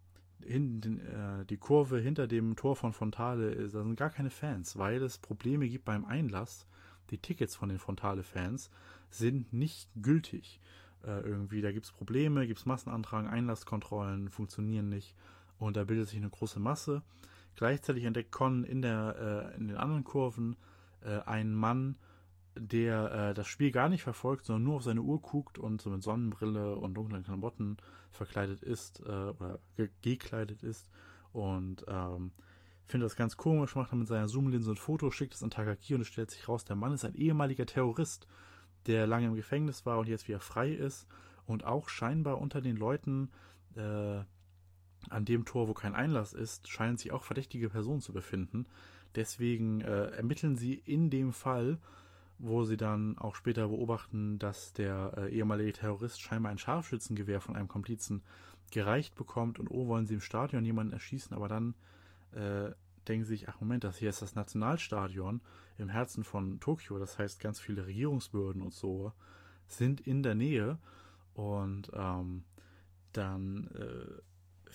in, äh, die Kurve hinter dem Tor von Fontale, äh, da sind gar keine Fans, weil es Probleme gibt beim Einlass. Die Tickets von den Fontale-Fans sind nicht gültig äh, irgendwie. Da gibt es Probleme, gibt es Massenantragen, Einlasskontrollen funktionieren nicht und da bildet sich eine große Masse. Gleichzeitig entdeckt Con in, der, äh, in den anderen Kurven äh, einen Mann, der äh, das Spiel gar nicht verfolgt, sondern nur auf seine Uhr guckt und so mit Sonnenbrille und dunklen Klamotten verkleidet ist äh, oder ge gekleidet ist und ähm, finde das ganz komisch, macht dann mit seiner Zoom-Linse ein Foto, schickt es an Takaki und es stellt sich raus, der Mann ist ein ehemaliger Terrorist der lange im Gefängnis war und jetzt wieder frei ist und auch scheinbar unter den Leuten äh, an dem Tor, wo kein Einlass ist, scheinen sich auch verdächtige Personen zu befinden. Deswegen äh, ermitteln sie in dem Fall, wo sie dann auch später beobachten, dass der äh, ehemalige Terrorist scheinbar ein Scharfschützengewehr von einem Komplizen gereicht bekommt und oh, wollen sie im Stadion jemanden erschießen, aber dann äh, denken sie sich, ach Moment, das hier ist das Nationalstadion im Herzen von Tokio, das heißt ganz viele Regierungsbehörden und so sind in der Nähe. Und ähm, dann äh,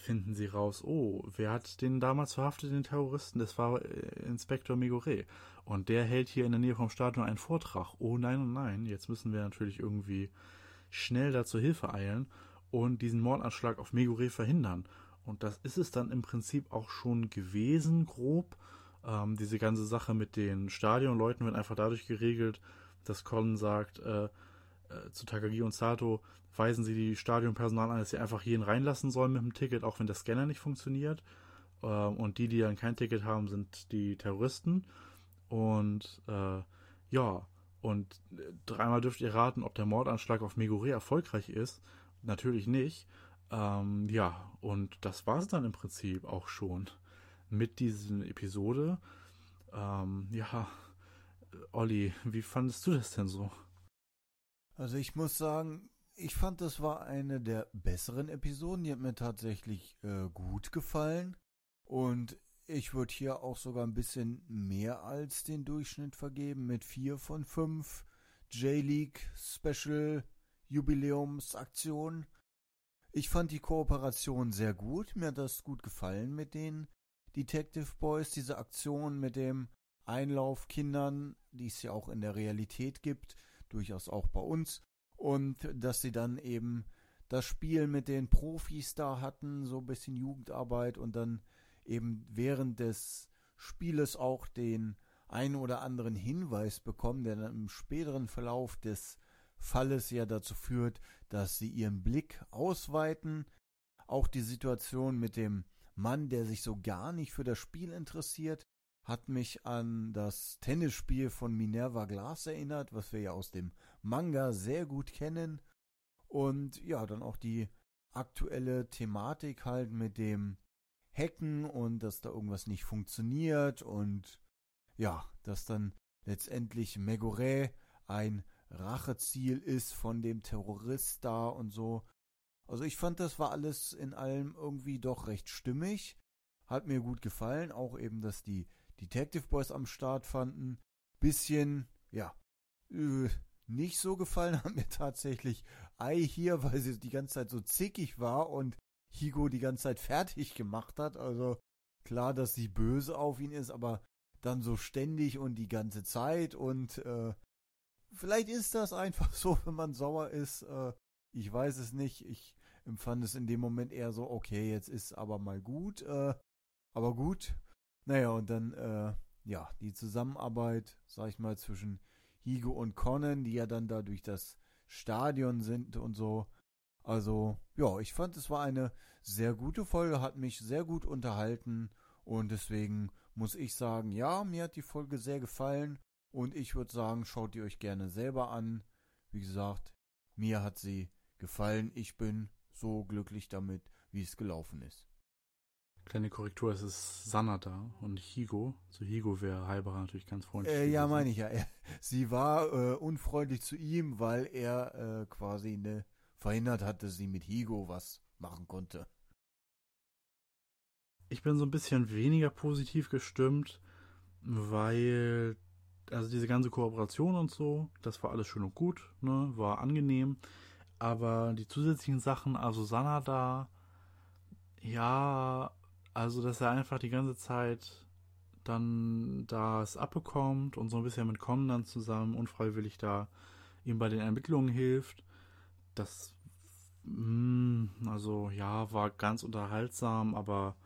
finden sie raus, oh, wer hat den damals verhaftet, den Terroristen? Das war äh, Inspektor Migore. Und der hält hier in der Nähe vom Stadion einen Vortrag. Oh nein, oh nein, jetzt müssen wir natürlich irgendwie schnell da zur Hilfe eilen und diesen Mordanschlag auf Megure verhindern. Und das ist es dann im Prinzip auch schon gewesen, grob. Ähm, diese ganze Sache mit den Stadionleuten wird einfach dadurch geregelt, dass Colin sagt äh, äh, zu Takagi und Sato, weisen sie die Stadionpersonal an, dass sie einfach jeden reinlassen sollen mit dem Ticket, auch wenn der Scanner nicht funktioniert. Äh, und die, die dann kein Ticket haben, sind die Terroristen. Und äh, ja, und äh, dreimal dürft ihr raten, ob der Mordanschlag auf Megure erfolgreich ist. Natürlich nicht. Ähm, ja, und das war es dann im Prinzip auch schon mit dieser Episode. Ähm, ja, Olli, wie fandest du das denn so? Also ich muss sagen, ich fand, das war eine der besseren Episoden. Die hat mir tatsächlich äh, gut gefallen. Und ich würde hier auch sogar ein bisschen mehr als den Durchschnitt vergeben mit vier von fünf J-League Special Jubiläumsaktionen. Ich fand die Kooperation sehr gut. Mir hat das gut gefallen mit den Detective Boys. Diese Aktion mit dem Einlauf Kindern, die es ja auch in der Realität gibt, durchaus auch bei uns. Und dass sie dann eben das Spiel mit den Profis da hatten, so ein bisschen Jugendarbeit und dann eben während des Spieles auch den einen oder anderen Hinweis bekommen, der dann im späteren Verlauf des Falles ja dazu führt, dass sie ihren Blick ausweiten. Auch die Situation mit dem Mann, der sich so gar nicht für das Spiel interessiert, hat mich an das Tennisspiel von Minerva Glass erinnert, was wir ja aus dem Manga sehr gut kennen. Und ja, dann auch die aktuelle Thematik halt mit dem Hacken und dass da irgendwas nicht funktioniert und ja, dass dann letztendlich Megoret ein Racheziel ist von dem Terrorist da und so. Also ich fand, das war alles in allem irgendwie doch recht stimmig. Hat mir gut gefallen, auch eben, dass die Detective Boys am Start fanden. Bisschen, ja, äh, nicht so gefallen hat mir tatsächlich Ei hier, weil sie die ganze Zeit so zickig war und Higo die ganze Zeit fertig gemacht hat. Also klar, dass sie böse auf ihn ist, aber dann so ständig und die ganze Zeit und äh, vielleicht ist das einfach so, wenn man sauer ist. Äh, ich weiß es nicht. Ich empfand es in dem Moment eher so, okay, jetzt ist aber mal gut. Äh, aber gut. Naja, und dann, äh, ja, die Zusammenarbeit, sag ich mal, zwischen Higo und Conan, die ja dann da durch das Stadion sind und so, also, ja, ich fand, es war eine sehr gute Folge, hat mich sehr gut unterhalten und deswegen muss ich sagen, ja, mir hat die Folge sehr gefallen und ich würde sagen, schaut die euch gerne selber an. Wie gesagt, mir hat sie gefallen. Ich bin so glücklich damit, wie es gelaufen ist. Kleine Korrektur, es ist Sanada und Higo. Zu Higo wäre Halberer natürlich ganz freundlich. Äh, ja, meine ich ja. Sie war äh, unfreundlich zu ihm, weil er äh, quasi eine verhindert hat, dass sie mit Higo was machen konnte. Ich bin so ein bisschen weniger positiv gestimmt, weil also diese ganze Kooperation und so, das war alles schön und gut, ne, war angenehm, aber die zusätzlichen Sachen, also Sanada, ja, also dass er einfach die ganze Zeit dann das abbekommt und so ein bisschen mit Kommen dann zusammen unfreiwillig da ihm bei den Ermittlungen hilft das, mh, hm, also ja, war ganz unterhaltsam, aber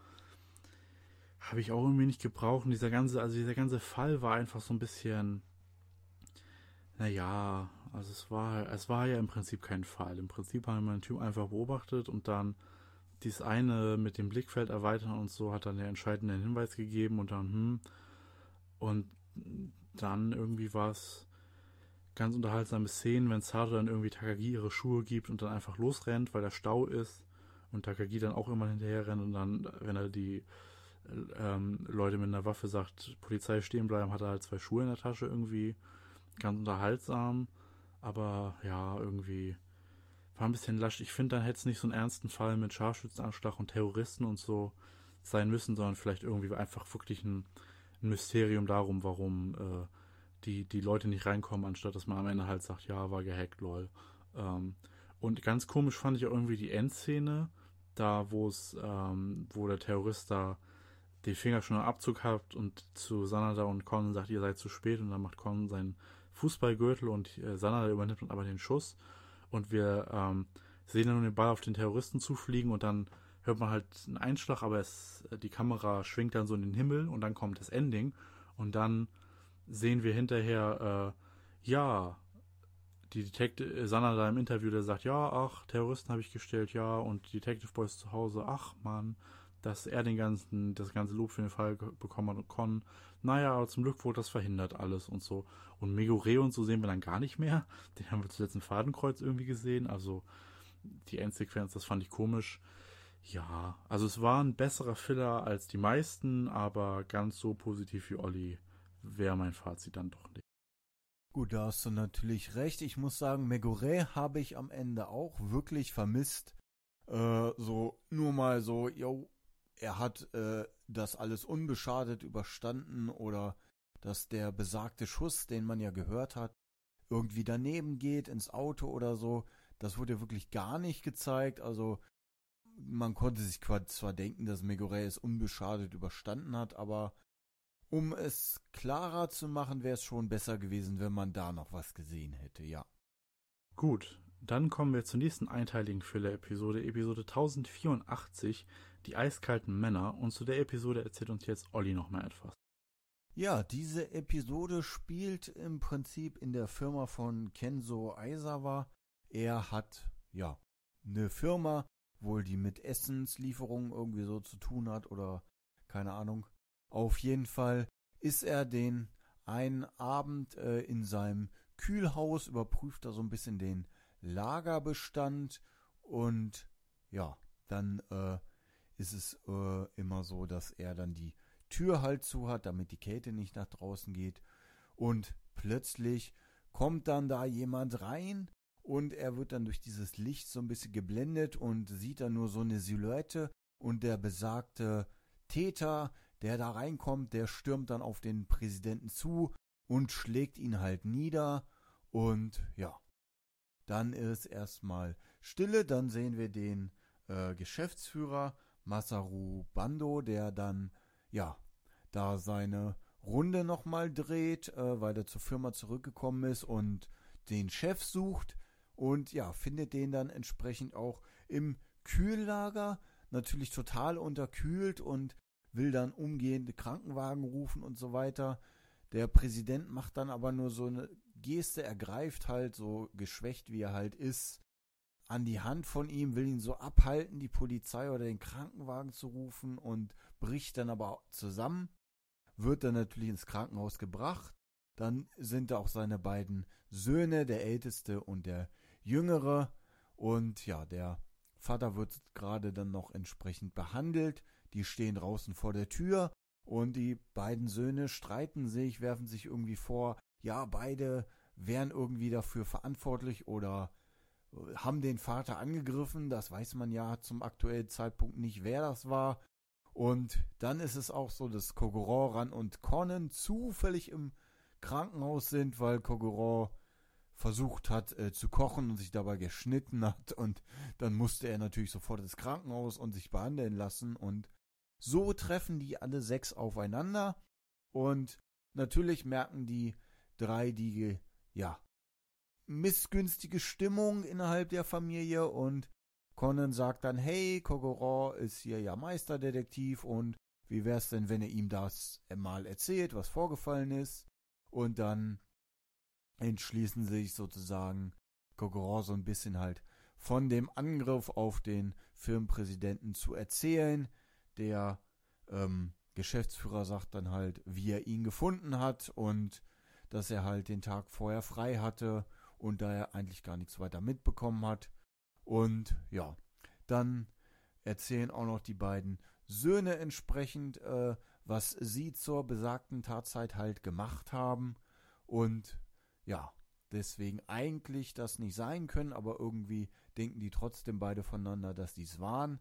habe ich auch irgendwie nicht gebraucht. Und dieser ganze, also dieser ganze Fall war einfach so ein bisschen, naja, also es war, es war ja im Prinzip kein Fall. Im Prinzip haben wir den Typ einfach beobachtet und dann dies eine mit dem Blickfeld erweitern und so hat dann den entscheidenden Hinweis gegeben und dann, hm, und dann irgendwie war es ganz unterhaltsame Szenen, wenn Sato dann irgendwie Takagi ihre Schuhe gibt und dann einfach losrennt, weil der Stau ist und Takagi dann auch immer hinterher rennt und dann, wenn er die ähm, Leute mit einer Waffe sagt, Polizei stehen bleiben, hat er halt zwei Schuhe in der Tasche irgendwie. Ganz unterhaltsam, aber ja, irgendwie war ein bisschen lasch. Ich finde, dann hätte es nicht so einen ernsten Fall mit Scharfschützenanschlag und Terroristen und so sein müssen, sondern vielleicht irgendwie einfach wirklich ein, ein Mysterium darum, warum äh, die, die Leute nicht reinkommen, anstatt dass man am Ende halt sagt, ja, war gehackt, lol. Ähm, und ganz komisch fand ich auch irgendwie die Endszene, da wo es, ähm, wo der Terrorist da den Finger schon am Abzug hat und zu Sanada und Con sagt, ihr seid zu spät und dann macht Con seinen Fußballgürtel und äh, Sanada übernimmt aber den Schuss und wir ähm, sehen dann den Ball auf den Terroristen zufliegen und dann hört man halt einen Einschlag, aber es, die Kamera schwingt dann so in den Himmel und dann kommt das Ending. Und dann sehen wir hinterher, äh, ja, die Detective, Sanna da im Interview, der sagt, ja, ach, Terroristen habe ich gestellt, ja, und Detective Boys zu Hause, ach, Mann, dass er den ganzen, das ganze Lob für den Fall bekommen hat und Con, naja, aber zum Glück wurde das verhindert alles und so. Und Megore und so sehen wir dann gar nicht mehr. Den haben wir zuletzt im Fadenkreuz irgendwie gesehen, also, die Endsequenz, das fand ich komisch. Ja, also es war ein besserer Filler als die meisten, aber ganz so positiv wie Olli wäre mein Fazit dann doch nicht. Gut, da hast du natürlich recht. Ich muss sagen, Megore habe ich am Ende auch wirklich vermisst. Äh, so, nur mal so, yo, er hat äh, das alles unbeschadet überstanden oder dass der besagte Schuss, den man ja gehört hat, irgendwie daneben geht ins Auto oder so. Das wurde wirklich gar nicht gezeigt. Also man konnte sich zwar denken, dass Megore es unbeschadet überstanden hat, aber um es klarer zu machen, wäre es schon besser gewesen, wenn man da noch was gesehen hätte, ja. Gut, dann kommen wir zur nächsten einteiligen Füller-Episode, Episode 1084, die eiskalten Männer. Und zu der Episode erzählt uns jetzt Olli noch mal etwas. Ja, diese Episode spielt im Prinzip in der Firma von Kenzo Aizawa. Er hat, ja, eine Firma, wohl die mit Essenslieferungen irgendwie so zu tun hat oder keine Ahnung. Auf jeden Fall ist er den einen Abend äh, in seinem Kühlhaus, überprüft er so ein bisschen den Lagerbestand und ja, dann äh, ist es äh, immer so, dass er dann die Tür halt zu hat, damit die Kälte nicht nach draußen geht. Und plötzlich kommt dann da jemand rein und er wird dann durch dieses Licht so ein bisschen geblendet und sieht dann nur so eine Silhouette und der besagte Täter, der da reinkommt, der stürmt dann auf den Präsidenten zu und schlägt ihn halt nieder und ja, dann ist erstmal Stille, dann sehen wir den äh, Geschäftsführer Masaru Bando, der dann ja da seine Runde nochmal dreht, äh, weil er zur Firma zurückgekommen ist und den Chef sucht und ja, findet den dann entsprechend auch im Kühllager, natürlich total unterkühlt und will dann umgehend Krankenwagen rufen und so weiter. Der Präsident macht dann aber nur so eine Geste, er greift halt so geschwächt wie er halt ist an die Hand von ihm, will ihn so abhalten, die Polizei oder den Krankenwagen zu rufen und bricht dann aber zusammen, wird dann natürlich ins Krankenhaus gebracht. Dann sind da auch seine beiden Söhne, der älteste und der jüngere. Und ja, der Vater wird gerade dann noch entsprechend behandelt. Die stehen draußen vor der Tür und die beiden Söhne streiten sich, werfen sich irgendwie vor, ja, beide wären irgendwie dafür verantwortlich oder äh, haben den Vater angegriffen. Das weiß man ja zum aktuellen Zeitpunkt nicht, wer das war. Und dann ist es auch so, dass Kogoran und Conan zufällig im Krankenhaus sind, weil Kogoran versucht hat äh, zu kochen und sich dabei geschnitten hat. Und dann musste er natürlich sofort ins Krankenhaus und sich behandeln lassen. Und so treffen die alle sechs aufeinander und natürlich merken die drei die, ja, missgünstige Stimmung innerhalb der Familie und Conan sagt dann, hey, Kogoro ist hier ja Meisterdetektiv und wie wär's denn, wenn er ihm das mal erzählt, was vorgefallen ist? Und dann entschließen sich sozusagen Kogoro so ein bisschen halt von dem Angriff auf den Firmenpräsidenten zu erzählen, der ähm, Geschäftsführer sagt dann halt, wie er ihn gefunden hat und dass er halt den Tag vorher frei hatte und da er eigentlich gar nichts weiter mitbekommen hat. Und ja, dann erzählen auch noch die beiden Söhne entsprechend, äh, was sie zur besagten Tatzeit halt gemacht haben. Und ja, deswegen eigentlich das nicht sein können, aber irgendwie denken die trotzdem beide voneinander, dass dies waren.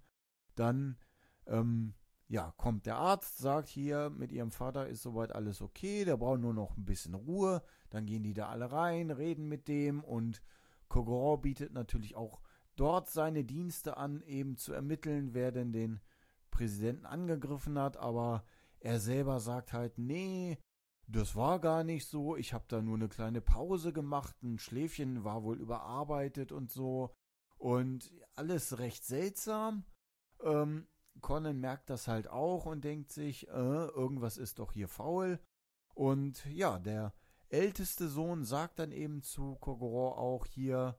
Dann ähm, ja, kommt der Arzt, sagt hier, mit ihrem Vater ist soweit alles okay, der braucht nur noch ein bisschen Ruhe. Dann gehen die da alle rein, reden mit dem und Kogoro bietet natürlich auch dort seine Dienste an, eben zu ermitteln, wer denn den Präsidenten angegriffen hat, aber er selber sagt halt, nee, das war gar nicht so, ich habe da nur eine kleine Pause gemacht, ein Schläfchen war wohl überarbeitet und so und alles recht seltsam. Ähm, Conan merkt das halt auch und denkt sich, äh, irgendwas ist doch hier faul. Und ja, der älteste Sohn sagt dann eben zu Kogoro auch hier,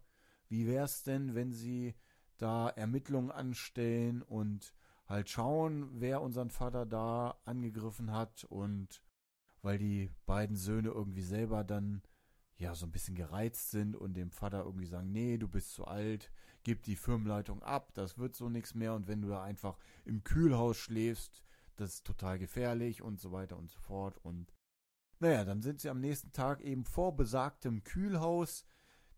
wie wär's denn, wenn sie da Ermittlungen anstellen und halt schauen, wer unseren Vater da angegriffen hat und weil die beiden Söhne irgendwie selber dann ja so ein bisschen gereizt sind und dem Vater irgendwie sagen, nee, du bist zu alt, gib die Firmenleitung ab, das wird so nichts mehr und wenn du da einfach im Kühlhaus schläfst, das ist total gefährlich und so weiter und so fort und naja, dann sind sie am nächsten Tag eben vor besagtem Kühlhaus.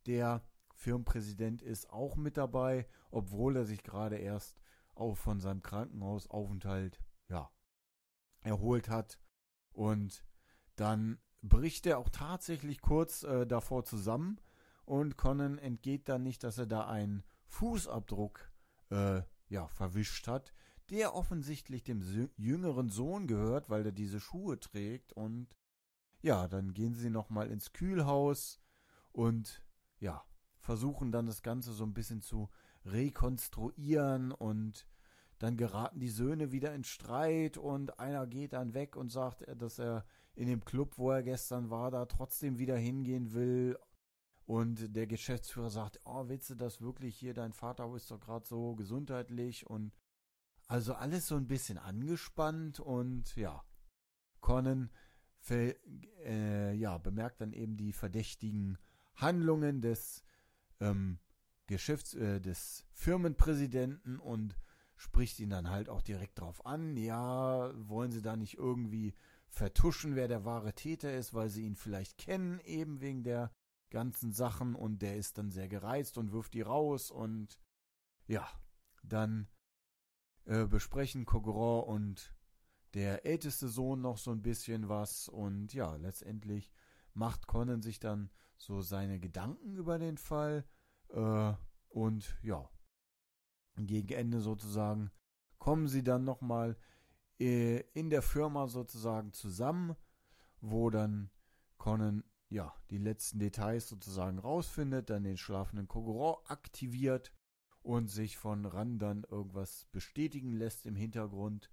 Der Firmenpräsident ist auch mit dabei, obwohl er sich gerade erst auch von seinem Krankenhausaufenthalt, ja, erholt hat. Und dann bricht er auch tatsächlich kurz äh, davor zusammen und Conan entgeht dann nicht, dass er da einen Fußabdruck äh, ja, verwischt hat, der offensichtlich dem jüngeren Sohn gehört, weil er diese Schuhe trägt und ja, dann gehen sie nochmal ins Kühlhaus und ja, versuchen dann das Ganze so ein bisschen zu rekonstruieren und dann geraten die Söhne wieder in Streit und einer geht dann weg und sagt, dass er in dem Club, wo er gestern war, da trotzdem wieder hingehen will. Und der Geschäftsführer sagt, oh, willst du das wirklich hier? Dein Vater ist doch gerade so gesundheitlich und also alles so ein bisschen angespannt und ja, Conan äh, ja, bemerkt dann eben die verdächtigen Handlungen des ähm, Geschäfts-, äh, des Firmenpräsidenten und spricht ihn dann halt auch direkt drauf an. Ja, wollen sie da nicht irgendwie vertuschen, wer der wahre Täter ist, weil sie ihn vielleicht kennen, eben wegen der ganzen Sachen und der ist dann sehr gereizt und wirft die raus und ja, dann äh, besprechen Cogeron und der älteste Sohn noch so ein bisschen was und ja, letztendlich macht Conan sich dann so seine Gedanken über den Fall äh, und ja, gegen Ende sozusagen kommen sie dann nochmal äh, in der Firma sozusagen zusammen, wo dann Conan ja die letzten Details sozusagen rausfindet, dann den schlafenden Kogoron aktiviert und sich von Ran dann irgendwas bestätigen lässt im Hintergrund.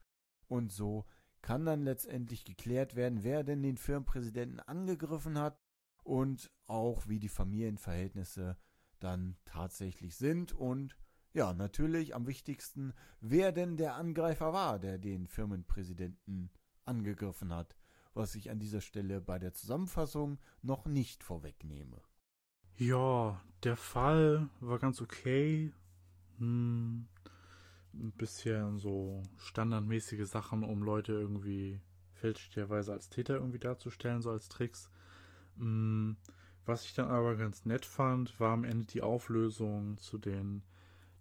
Und so kann dann letztendlich geklärt werden, wer denn den Firmenpräsidenten angegriffen hat und auch wie die Familienverhältnisse dann tatsächlich sind und ja, natürlich am wichtigsten, wer denn der Angreifer war, der den Firmenpräsidenten angegriffen hat, was ich an dieser Stelle bei der Zusammenfassung noch nicht vorwegnehme. Ja, der Fall war ganz okay. Hm, ein bisschen so standardmäßige Sachen, um Leute irgendwie fälschlicherweise als Täter irgendwie darzustellen, so als Tricks. Mm, was ich dann aber ganz nett fand, war am Ende die Auflösung zu den,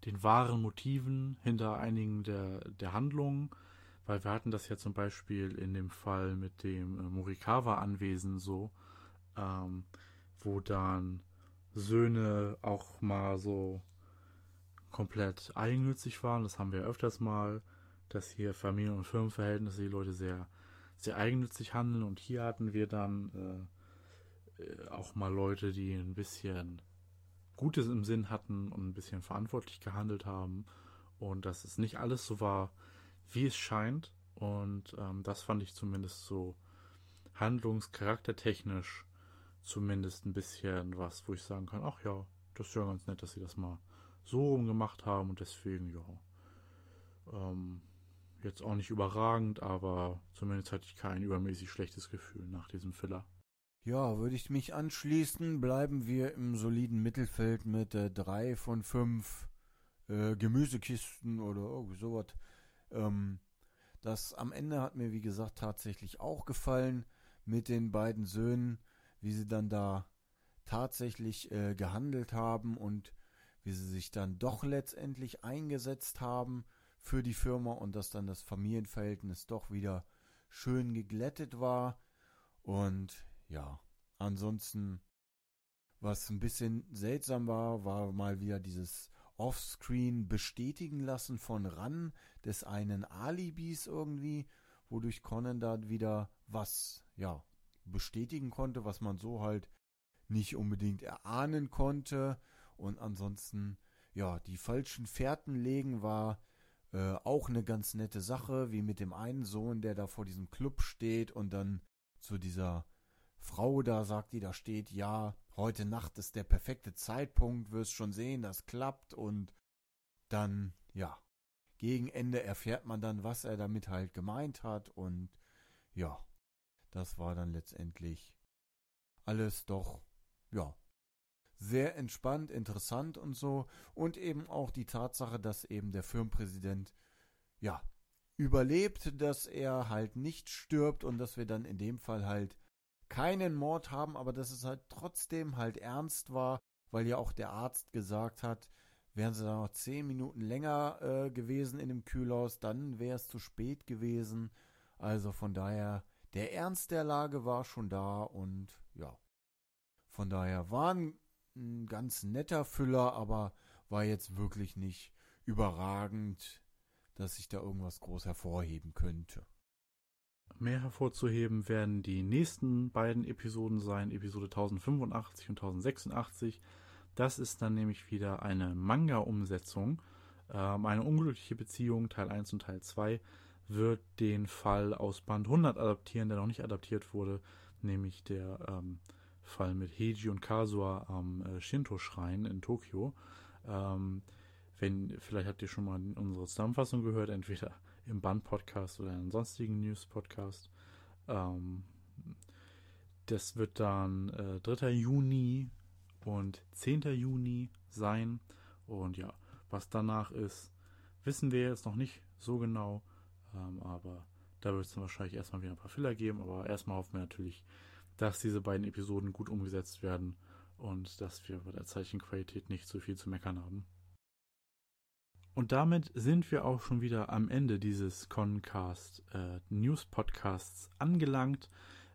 den wahren Motiven hinter einigen der, der Handlungen, weil wir hatten das ja zum Beispiel in dem Fall mit dem äh, Morikawa-Anwesen so, ähm, wo dann Söhne auch mal so komplett eigennützig waren. Das haben wir öfters mal, dass hier Familien- und Firmenverhältnisse die Leute sehr, sehr eigennützig handeln. Und hier hatten wir dann äh, äh, auch mal Leute, die ein bisschen Gutes im Sinn hatten und ein bisschen verantwortlich gehandelt haben. Und dass es nicht alles so war, wie es scheint. Und ähm, das fand ich zumindest so handlungscharaktertechnisch zumindest ein bisschen was, wo ich sagen kann, ach ja, das ist ja ganz nett, dass sie das mal so rum gemacht haben und deswegen, ja. Ähm, jetzt auch nicht überragend, aber zumindest hatte ich kein übermäßig schlechtes Gefühl nach diesem Filler. Ja, würde ich mich anschließen, bleiben wir im soliden Mittelfeld mit äh, drei von fünf äh, Gemüsekisten oder irgendwie sowas. Ähm, das am Ende hat mir, wie gesagt, tatsächlich auch gefallen mit den beiden Söhnen, wie sie dann da tatsächlich äh, gehandelt haben und wie sie sich dann doch letztendlich eingesetzt haben für die Firma und dass dann das Familienverhältnis doch wieder schön geglättet war. Und ja, ansonsten, was ein bisschen seltsam war, war mal wieder dieses Offscreen bestätigen lassen von Ran des einen Alibis irgendwie, wodurch Conan da wieder was, ja, bestätigen konnte, was man so halt nicht unbedingt erahnen konnte. Und ansonsten, ja, die falschen Fährten legen war äh, auch eine ganz nette Sache, wie mit dem einen Sohn, der da vor diesem Club steht und dann zu dieser Frau da sagt, die da steht, ja, heute Nacht ist der perfekte Zeitpunkt, wirst schon sehen, das klappt und dann, ja, gegen Ende erfährt man dann, was er damit halt gemeint hat und ja, das war dann letztendlich alles doch ja, sehr entspannt, interessant und so. Und eben auch die Tatsache, dass eben der Firmenpräsident, ja, überlebt, dass er halt nicht stirbt und dass wir dann in dem Fall halt keinen Mord haben, aber dass es halt trotzdem halt ernst war, weil ja auch der Arzt gesagt hat, wären sie da noch zehn Minuten länger äh, gewesen in dem Kühlhaus, dann wäre es zu spät gewesen. Also von daher, der Ernst der Lage war schon da und ja. Von daher war ein, ein ganz netter Füller, aber war jetzt wirklich nicht überragend, dass ich da irgendwas groß hervorheben könnte. Mehr hervorzuheben werden die nächsten beiden Episoden sein, Episode 1085 und 1086. Das ist dann nämlich wieder eine Manga-Umsetzung. Ähm, eine unglückliche Beziehung, Teil 1 und Teil 2, wird den Fall aus Band 100 adaptieren, der noch nicht adaptiert wurde, nämlich der ähm, Fall mit Heiji und Kasua am äh, Shinto-Schrein in Tokio. Ähm, wenn, vielleicht habt ihr schon mal unsere Zusammenfassung gehört, entweder im Band-Podcast oder in sonstigen News-Podcast. Ähm, das wird dann äh, 3. Juni und 10. Juni sein. Und ja, was danach ist, wissen wir jetzt noch nicht so genau. Ähm, aber da wird es dann wahrscheinlich erstmal wieder ein paar Filler geben. Aber erstmal hoffen wir natürlich, dass diese beiden Episoden gut umgesetzt werden und dass wir bei der Zeichenqualität nicht so viel zu meckern haben. Und damit sind wir auch schon wieder am Ende dieses Concast äh, News Podcasts angelangt.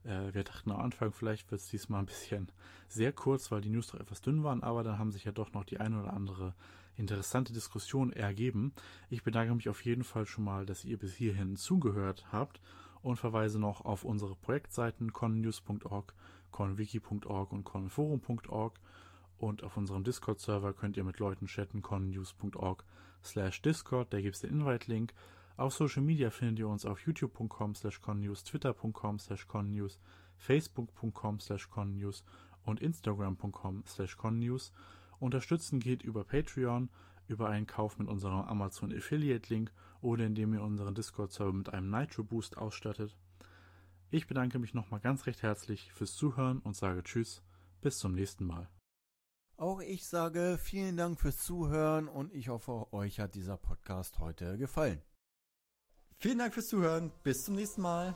Äh, wir dachten am Anfang, vielleicht wird es diesmal ein bisschen sehr kurz, weil die News doch etwas dünn waren, aber dann haben sich ja doch noch die eine oder andere interessante Diskussion ergeben. Ich bedanke mich auf jeden Fall schon mal, dass ihr bis hierhin zugehört habt und verweise noch auf unsere Projektseiten connews.org, conwiki.org und conforum.org und auf unserem Discord-Server könnt ihr mit Leuten chatten, connews.org slash Discord, da gibt es den Invite-Link. Auf Social Media findet ihr uns auf youtube.com slash connews, twitter.com slash connews, facebook.com slash connews und instagram.com slash connews. Unterstützen geht über Patreon, über einen Kauf mit unserem Amazon Affiliate Link oder indem ihr unseren Discord-Server mit einem Nitro Boost ausstattet. Ich bedanke mich nochmal ganz recht herzlich fürs Zuhören und sage Tschüss, bis zum nächsten Mal. Auch ich sage vielen Dank fürs Zuhören und ich hoffe, euch hat dieser Podcast heute gefallen. Vielen Dank fürs Zuhören. Bis zum nächsten Mal.